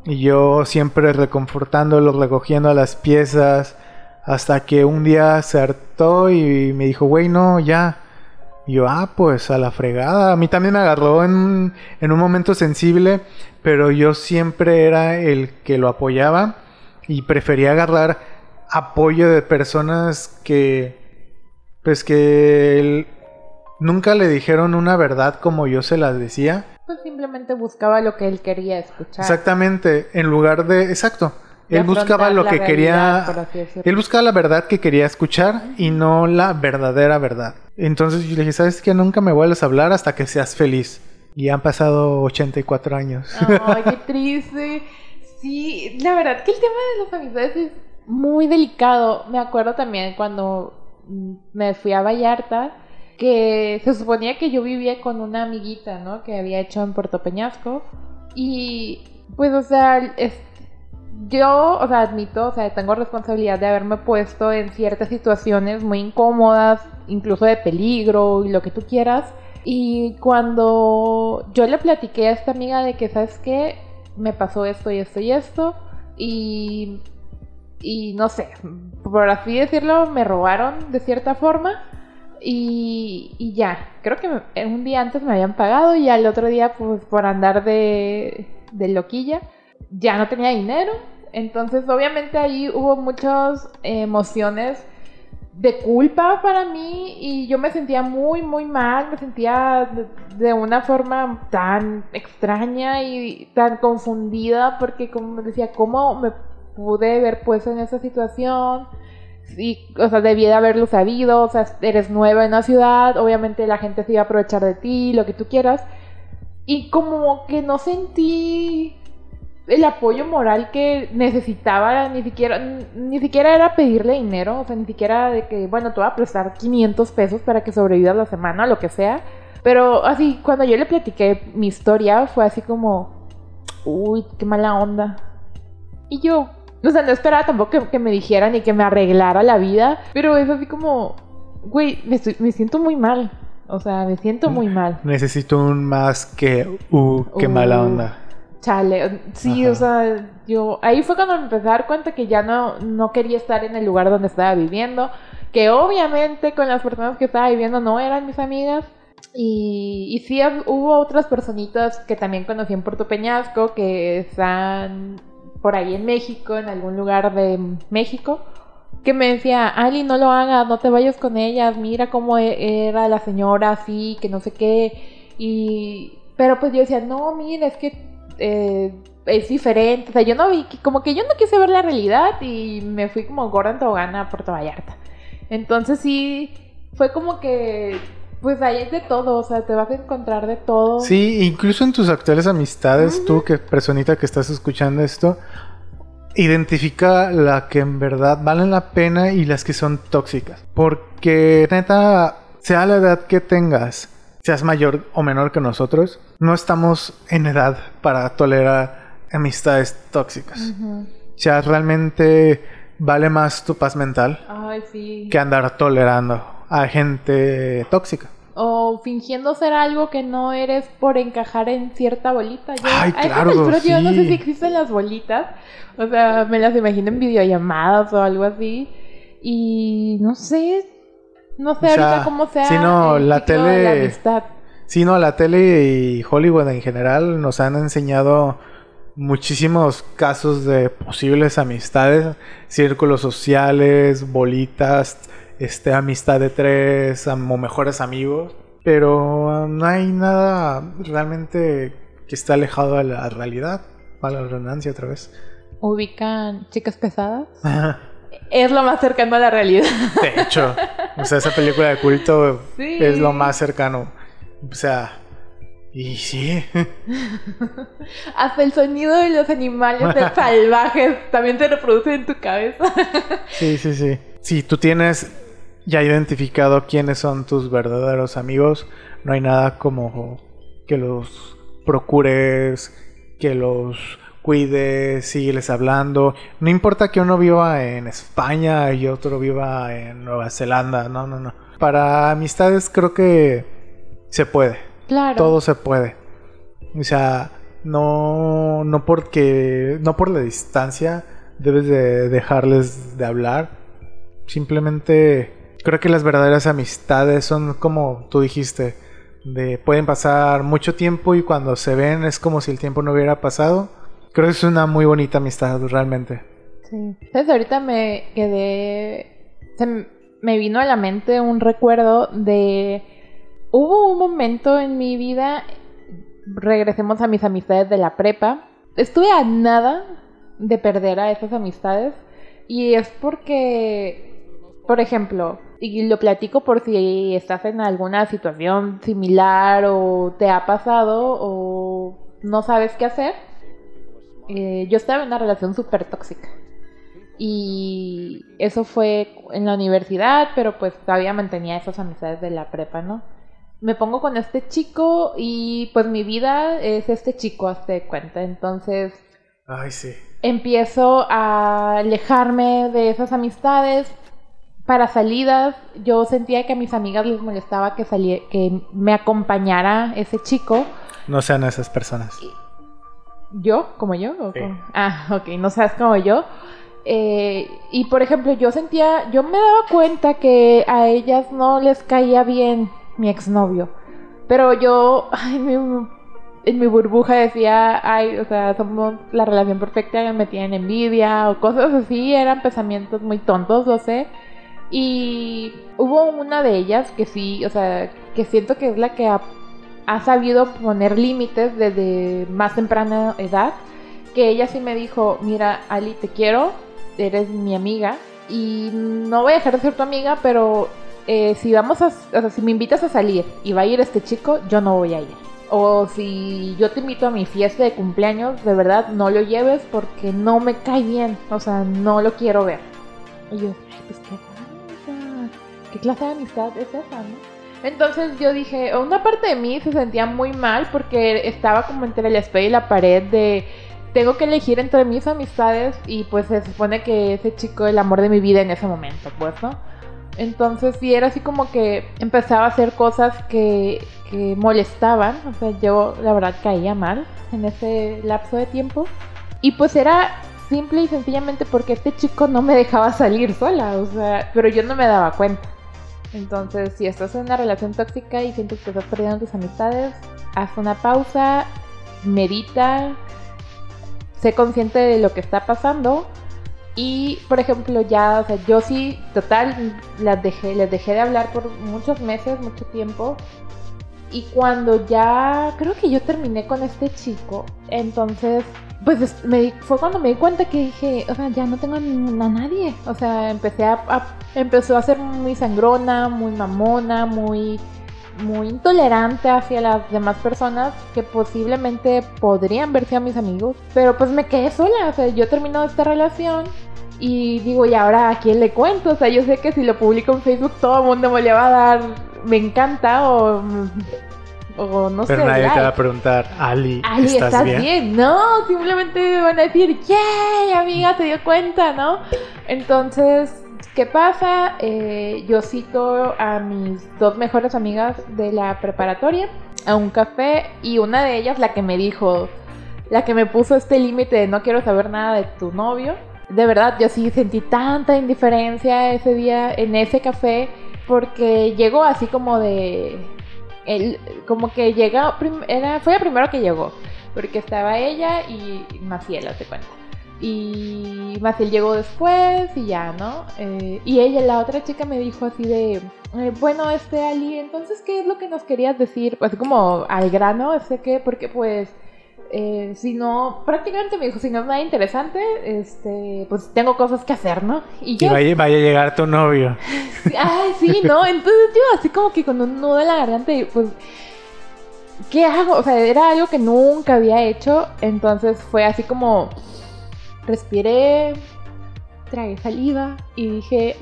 Y yo siempre reconfortándolo, recogiendo las piezas. Hasta que un día se hartó y me dijo, güey, no, ya. Y yo, ah, pues a la fregada. A mí también me agarró en, en un momento sensible, pero yo siempre era el que lo apoyaba y prefería agarrar apoyo de personas que, pues que nunca le dijeron una verdad como yo se las decía.
Pues simplemente buscaba lo que él quería escuchar.
Exactamente, en lugar de, exacto, él buscaba lo que quería, él buscaba la verdad que quería escuchar y no la verdadera verdad. Entonces yo le dije, ¿sabes qué? Nunca me vuelves a hablar hasta que seas feliz. Y han pasado 84 años.
Ay, qué triste. Sí, la verdad que el tema de las amistades es muy delicado. Me acuerdo también cuando me fui a Vallarta, que se suponía que yo vivía con una amiguita, ¿no? Que había hecho en Puerto Peñasco. Y pues, o sea, yo, o sea, admito, o sea, tengo responsabilidad de haberme puesto en ciertas situaciones muy incómodas, incluso de peligro y lo que tú quieras. Y cuando yo le platiqué a esta amiga de que, ¿sabes qué? Me pasó esto y esto y esto. Y y no sé, por así decirlo, me robaron de cierta forma. Y, ya, creo que un día antes me habían pagado y al otro día, pues por andar de, de loquilla, ya no tenía dinero. Entonces, obviamente ahí hubo muchas emociones de culpa para mí y yo me sentía muy, muy mal, me sentía de, de, una forma tan extraña y tan confundida porque como decía, ¿cómo me pude ver puesto en esa situación. Y, o sea, debí de haberlo sabido, o sea, eres nueva en la ciudad, obviamente la gente se iba a aprovechar de ti, lo que tú quieras. Y como que no sentí el apoyo moral que necesitaba, ni siquiera, ni siquiera era pedirle dinero, o sea, ni siquiera de que, bueno, te voy a prestar 500 pesos para que sobrevivas la semana, lo que sea. Pero así, cuando yo le platiqué mi historia, fue así como, uy, qué mala onda. Y yo, o sea, no esperaba tampoco que, me dijeran y que me arreglara la vida. Pero es así como, güey, me, me siento muy mal. O sea, me siento muy mal.
Necesito un más que, uh, qué mala onda.
Chale, sí, o sea, yo ahí fue cuando me empecé a dar cuenta que ya no, no quería estar en el lugar donde estaba viviendo, que obviamente con las personas que estaba viviendo no eran mis amigas. Y, y sí hubo otras personitas que también conocí en Puerto Peñasco que están por ahí en México, en algún lugar de México, que me decía, Ali, no lo hagas, no te vayas con ellas, mira cómo e-, era la señora así, que no sé qué. Y, pero pues yo decía, no, mira, es que eh, es diferente. O sea, yo no vi, como que yo no quise ver la realidad y me fui como gorda en a Puerto Vallarta. Entonces sí, fue como que pues ahí es de todo, o sea, te vas a encontrar de todo.
Sí, incluso en tus actuales amistades, tú, que personita que estás escuchando esto, identifica la que en verdad valen la pena y las que son tóxicas. Porque neta, sea la edad que tengas, seas mayor o menor que nosotros, no estamos en edad para tolerar amistades tóxicas. O sea, realmente vale más tu paz mental que andar tolerando a gente tóxica.
O fingiendo ser algo que no eres por encajar en cierta bolita.
Ay, claro,
yo no sé si existen las bolitas. O sea, me las imagino en videollamadas o algo así. Y no sé, no sé ahorita cómo sea.
Si no, la tele. Si no, la tele y Hollywood en general nos han enseñado muchísimos casos de posibles amistades, círculos sociales, bolitas, este, amistad de tres o mejores amigos, pero no hay nada realmente que esté alejado de la realidad, para la redundancia otra vez.
¿Ubican chicas pesadas? es lo más cercano a la realidad.
De hecho, o sea, esa película de culto es lo más cercano. O sea, y sí.
Hasta el sonido de los animales salvajes también se reproduce en tu cabeza.
sí, sí, sí. Si tú tienes ya identificado quiénes son tus verdaderos amigos, no hay nada como que los procures, que los cuides, sígueles hablando. No importa que uno viva en España y otro viva en Nueva Zelanda, no, no, no. Para amistades creo que se puede.
Claro.
todo se puede. O sea, no, no porque, no por la distancia debes de dejarles de hablar. Simplemente creo que las verdaderas amistades son como tú dijiste, de pueden pasar mucho tiempo y cuando se ven es como si el tiempo no hubiera pasado. Creo que es una muy bonita amistad realmente.
Sí. Entonces ahorita me quedé... Se me vino a la mente un recuerdo de... Hubo un momento en mi vida, regresemos a mis amistades de la prepa, estuve a nada de perder a esas amistades y es porque, por ejemplo, y lo platico por si estás en alguna situación similar o te ha pasado o no sabes qué hacer. Eh, yo estaba en una relación súper tóxica. Y eso fue en la universidad, pero pues todavía mantenía esas amistades de la prepa, ¿no? Me pongo con este chico y pues mi vida es este chico, hazte de cuenta. Entonces
Ay, sí.
empiezo a alejarme de esas amistades. Para salidas, yo sentía que a mis amigas les molestaba que, que me acompañara ese chico.
No sean esas personas.
¿Yo? ¿Como yo? ¿O
Sí.
como- Ah, ok, no sabes como yo. Eh, y por ejemplo, yo sentía, yo me daba cuenta que a ellas no les caía bien mi exnovio. Pero yo, ay, mi- en mi burbuja decía, ay, o sea, somos la relación perfecta, me tienen envidia o cosas así, eran pensamientos muy tontos, lo sé. Y hubo una de ellas que sí, o sea, que siento que es la que ha, sabido poner límites desde más temprana edad, que ella sí me dijo, mira, Ali, te quiero, eres mi amiga y no voy a dejar de ser tu amiga, pero eh, si vamos a, o sea, si me invitas a salir y va a ir este chico, yo no voy a ir. O si yo te invito a mi fiesta de cumpleaños, de verdad no lo lleves porque no me cae bien, o sea, no lo quiero ver. Y yo, ay, pues qué ¿qué clase de amistad es esa, no? Entonces yo dije, una parte de mí se sentía muy mal porque estaba como entre la espada y la pared de tengo que elegir entre mis amistades y pues se supone que ese chico es el amor de mi vida en ese momento, pues, ¿no? Entonces sí era así como que empezaba a hacer cosas que, que molestaban, o sea, yo la verdad caía mal en ese lapso de tiempo. Y pues era simple y sencillamente porque este chico no me dejaba salir sola, o sea, pero yo no me daba cuenta. Entonces, si estás en una relación tóxica y sientes que estás perdiendo tus amistades, haz una pausa, medita, sé consciente de lo que está pasando y, por ejemplo, ya, o sea, yo sí, total, las dejé, les dejé de hablar por muchos meses, mucho tiempo. Y cuando ya, creo que yo terminé con este chico, entonces, pues es- me fue cuando me di cuenta que dije, o sea, ya no tengo a nadie. O sea, empecé a, a- empezó a ser muy sangrona, muy mamona, muy, muy intolerante hacia las demás personas que posiblemente podrían verse a mis amigos. Pero pues me quedé sola, o sea, yo termino esta relación y digo, ¿y ahora a quién le cuento? O sea, yo sé que si lo publico en Facebook todo el mundo me le va a dar, me encanta o, o no
Pero
sé.
nadie te va a preguntar, Ali,
Ali,
¿estás, bien?
No, simplemente me van a decir, ¡yay! Amiga, te dio cuenta, ¿no? Entonces, ¿qué pasa? Eh, yo cito a mis dos mejores amigas de la preparatoria a un café y una de ellas, la que me dijo, la que me puso este límite de no quiero saber nada de tu novio. De verdad, yo sí sentí tanta indiferencia ese día en ese café porque llegó así como de él como que llega era fue el primero que llegó porque estaba ella y Maciel te cuenta. Y Maciel llegó después y ya no Eh, y ella la otra chica me dijo así de eh, bueno este Ali entonces qué es lo que nos querías decir así como al grano sé que porque pues eh, si no, prácticamente me dijo, si no es nada interesante, este, pues tengo cosas que hacer, ¿no?
Y
yo,
vaya, vaya a llegar tu novio.
Ay, sí, ¿no? Entonces yo así como que con un nudo en la garganta y pues, ¿qué hago? O sea, era algo que nunca había hecho, entonces fue así como, respiré, tragué saliva y dije,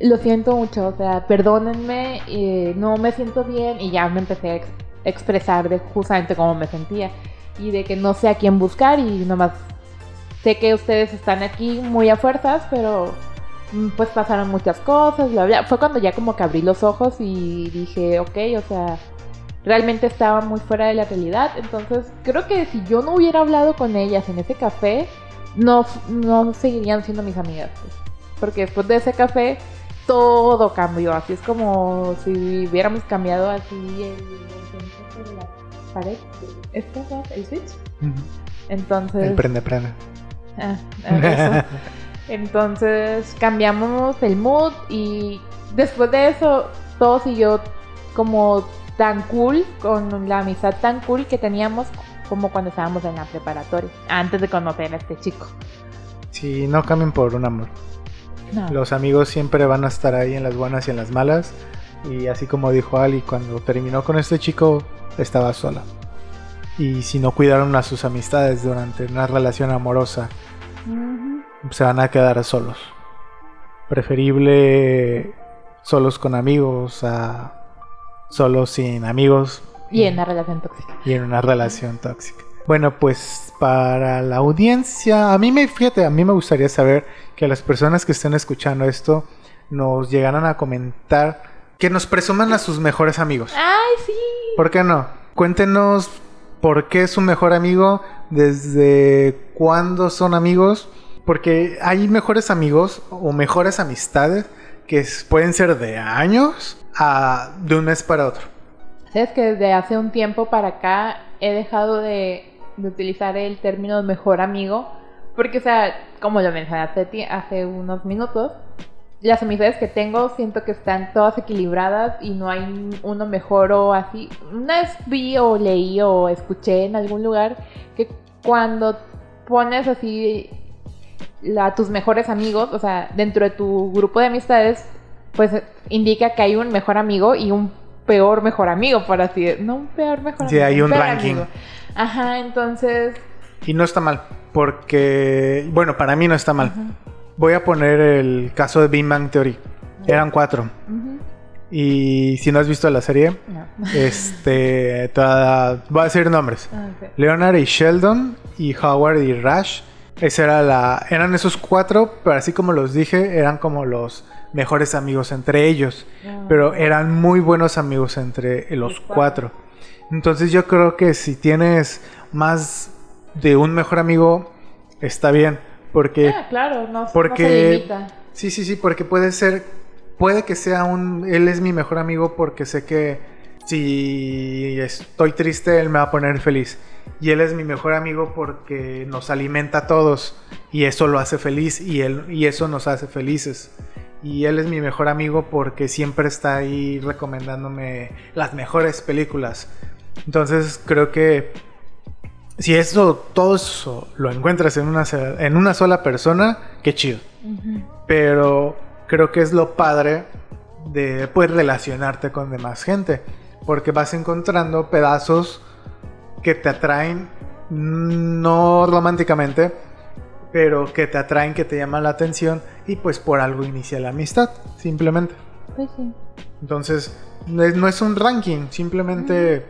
lo siento mucho, o sea, perdónenme, eh, no me siento bien y ya me empecé a ex- expresar de justamente cómo me sentía y de que no sé a quién buscar y nomás sé que ustedes están aquí muy a fuerzas, pero mm, pues pasaron muchas cosas, bla, bla. Fue cuando ya como que abrí los ojos y dije, ok, o sea, realmente estaba muy fuera de la realidad. Entonces, creo que si yo no hubiera hablado con ellas en ese café, no, no seguirían siendo mis amigas. pues. Porque después de ese café, todo cambió. Así es como si hubiéramos cambiado así el, el de la pared. ¿Esto es el switch? Entonces.
El prende, prende.
Ah, eso. Entonces cambiamos el mood y después de eso todo siguió como tan cool, con la amistad tan cool que teníamos como cuando estábamos en la preparatoria, antes de conocer a este chico.
Sí, no cambien por un amor.
No.
Los amigos siempre van a estar ahí en las buenas y en las malas. Y así como dijo Ali, cuando terminó con este chico, estaba sola. Y si no cuidaron a sus amistades durante una relación amorosa, se van a quedar solos. Preferible solos con amigos a solos sin amigos
Y en una relación tóxica.
y en una relación tóxica. Bueno, pues para la audiencia, a mí me fíjate, a mí me gustaría saber que las personas que estén escuchando esto nos llegaran a comentar que nos presuman a sus mejores amigos.
¡Ay, sí!
¿Por qué no? Cuéntenos por qué es su mejor amigo, desde cuándo son amigos, porque hay mejores amigos o mejores amistades que pueden ser de años a de un mes para otro.
Sabes que desde hace un tiempo para acá he dejado de, utilizar el término mejor amigo, porque, o sea, como lo ti- hace unos minutos, las amistades que tengo siento que están todas equilibradas y no hay uno mejor o así. Una vez vi o leí o escuché en algún lugar que cuando pones así a tus mejores amigos, o sea, dentro de tu grupo de amistades, pues indica que hay un mejor amigo y un peor mejor amigo, por así decirlo. No un peor mejor
Sí,
amigo.
hay un ranking.
amigo. Ajá, entonces.
Y no está mal, porque, bueno, para mí no está mal.
ajá,
Voy a poner el caso de Big Bang Theory. Eran cuatro. Y si no has visto la serie,
no.
este, toda- voy a decir nombres.
Ah, ok.
Leonard y Sheldon y Howard y Rash. Esa era la, eran esos cuatro, pero así como los dije, eran como los mejores amigos entre ellos.
Ah,
Pero eran muy buenos amigos entre los
Los
cuatro.
cuatro.
Entonces yo creo que si tienes más de un mejor amigo, está bien. Porque
Ah, claro, no,
porque-
no se limita.
Sí, sí, sí, porque puede ser, puede que sea un, él es mi mejor amigo porque sé que si estoy triste, él me va a poner feliz. Y él es mi mejor amigo porque nos alimenta a todos y eso lo hace feliz y, él, y eso nos hace felices. Y él es mi mejor amigo porque siempre está ahí recomendándome las mejores películas. Entonces creo que si eso, todo eso lo encuentras en una, en una sola persona, qué chido. Pero creo que es lo padre de pues, relacionarte con demás gente. Porque vas encontrando pedazos que te atraen, no románticamente, pero que te atraen, que te llaman la atención y pues por algo inicia la amistad, simplemente.
Pues sí.
Entonces, no es, no es un ranking, simplemente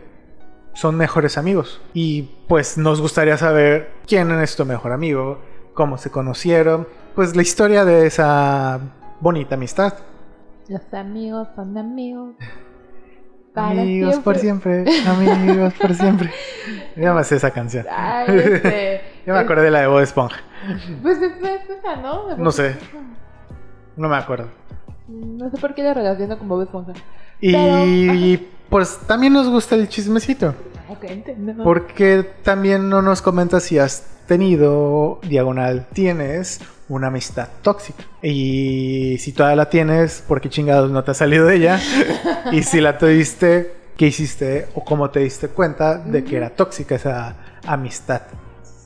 son mejores amigos. Y pues nos gustaría saber quién es tu mejor amigo, cómo se conocieron, pues la historia de esa bonita amistad.
Los amigos son amigos. Para
amigos por siempre, amigos por siempre. Ya me sé esa canción.
Ay, este.
Ya me acordé de la de Bob Esponja.
Pues es, es esa, ¿no?
No sé. No me acuerdo.
No sé por qué la relaciono con Bob Esponja.
Y pues también nos gusta el chismecito.
Ah.
Porque también no nos comentas si has tenido, diagonal, tienes una amistad tóxica. Y si todavía la tienes, ¿por qué chingados no te has salido de ella? y si la tuviste, ¿qué hiciste o cómo te diste cuenta de que era tóxica esa amistad?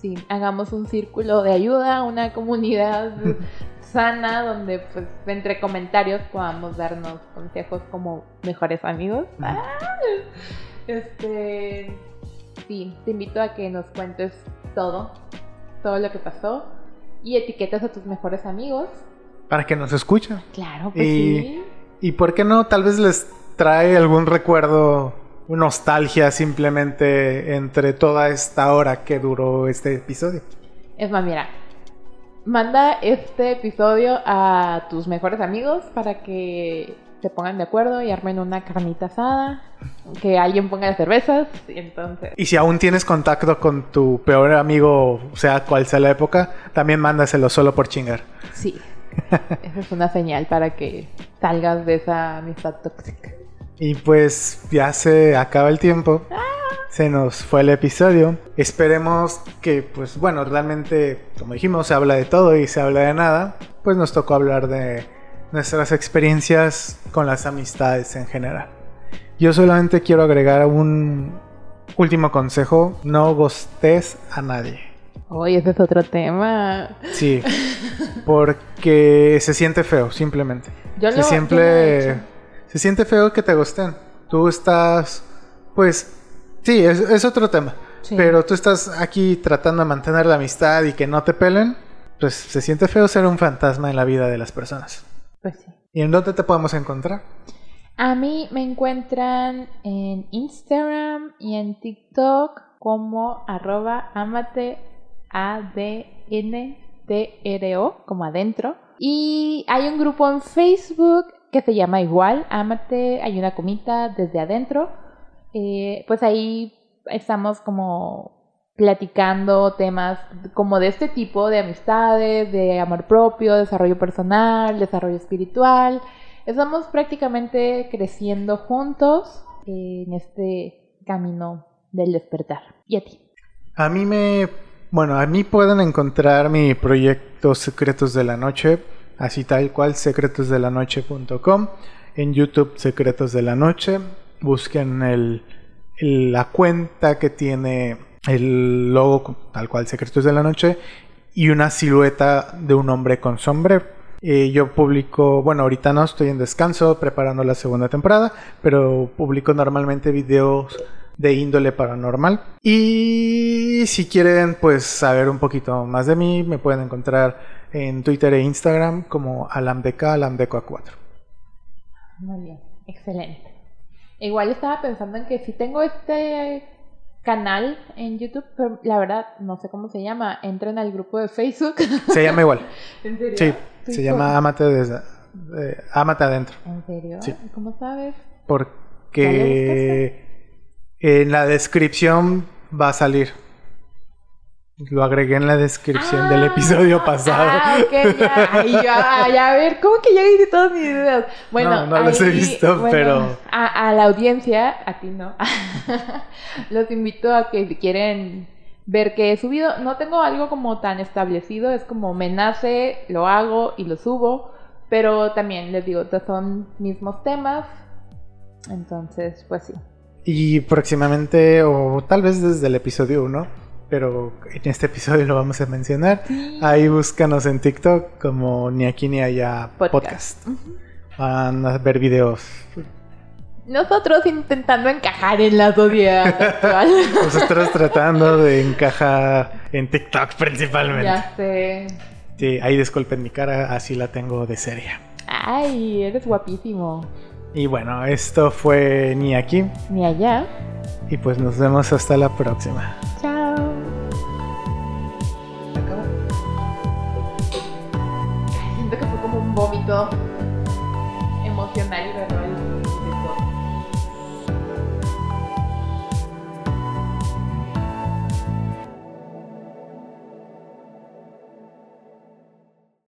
Sí, hagamos un círculo de ayuda, una comunidad sana donde pues entre comentarios podamos darnos consejos como mejores amigos. Ah, Este, sí, te invito a que nos cuentes todo, todo lo que pasó y etiquetas a tus mejores amigos.
Para que nos escuchen.
Claro, pues
Y-
sí.
¿Y por qué no? Tal vez les trae algún recuerdo, nostalgia simplemente entre toda esta hora que duró este episodio.
Es más, mira, manda este episodio a tus mejores amigos para que se pongan de acuerdo y armen una carnita asada, que alguien ponga las cervezas, y entonces...
Y si aún tienes contacto con tu peor amigo, sea cual sea la época, también mándaselo solo por chingar.
Sí, esa es una señal para que salgas de esa amistad tóxica.
Y pues ya se acaba el tiempo. Se nos fue el episodio. Esperemos que, pues bueno, realmente, como dijimos, se habla de todo y se habla de nada. Pues nos tocó hablar de nuestras experiencias con las amistades en general. Yo solamente quiero agregar un último consejo. No gostes a nadie.
Oye, ese es otro tema.
Sí, porque se siente feo, simplemente.
Yo
se
lo-
siente,
yo lo he hecho.
Se siente feo que te gusten. Tú estás, pues, sí, es, es otro tema.
Sí.
Pero tú estás aquí tratando de mantener la amistad y que no te pelen. Pues se siente feo ser un fantasma en la vida de las personas.
Pues sí.
¿Y en dónde te podemos encontrar?
A mí me encuentran en Instagram y en TikTok como arroba amate A-D-N-T-R-O, como adentro. Y hay un grupo en Facebook que se llama igual, Amate, hay una comita desde adentro. Eh, pues ahí estamos como platicando temas como de este tipo de amistades, de amor propio, desarrollo personal, desarrollo espiritual. Estamos prácticamente creciendo juntos en este camino del despertar. ¿Y a ti?
A mí me... Bueno, a mí pueden encontrar mi proyecto Secretos de la Noche, así tal cual, secretosdelanoche.com. En YouTube, Secretos de la Noche. Busquen el, la cuenta que tiene el logo tal cual, Secretos de la Noche, y una silueta de un hombre con sombrero. Eh, yo publico, bueno, ahorita no estoy en descanso preparando la segunda temporada, pero publico normalmente videos de índole paranormal. Y si quieren pues saber un poquito más de mí, me pueden encontrar en Twitter e Instagram como alamdk, alamdeco4.
Muy bien, excelente. Igual estaba pensando en que si tengo este canal en YouTube, pero la verdad no sé cómo se llama. Entren al grupo de Facebook.
Se llama igual.
¿En serio?
Sí,
¿Tú
se llama? Amate desde eh, Amate adentro.
¿En serio?
Sí.
¿Cómo sabes?
Porque en la descripción va a salir. Lo agregué en la descripción del
Ah,
episodio pasado.
Ah, ya. Ay, ya, ya, a ver, ¿cómo que ya hice todas mis ideas? Bueno,
No, no las he visto, pero-
A, a la audiencia, a ti no. Los invito a que si quieren ver qué he subido. No tengo algo como tan establecido, es como me nace, lo hago y lo subo. Pero también les digo, son mismos temas. Entonces, pues sí.
Y próximamente, o tal vez desde el episodio 1, pero en este episodio lo vamos a mencionar. Ahí búscanos en TikTok como ni aquí ni allá podcast. Van a ver videos.
Nosotros intentando encajar en la sociedad actual.
Nosotros tratando de encajar en TikTok principalmente.
ya sé.
Sí, ahí disculpen mi cara, así la tengo de seria.
Ay, eres guapísimo.
Y bueno, esto fue ni aquí.
Ni allá.
Y pues nos vemos hasta la próxima.
Chao. Siento que fue como un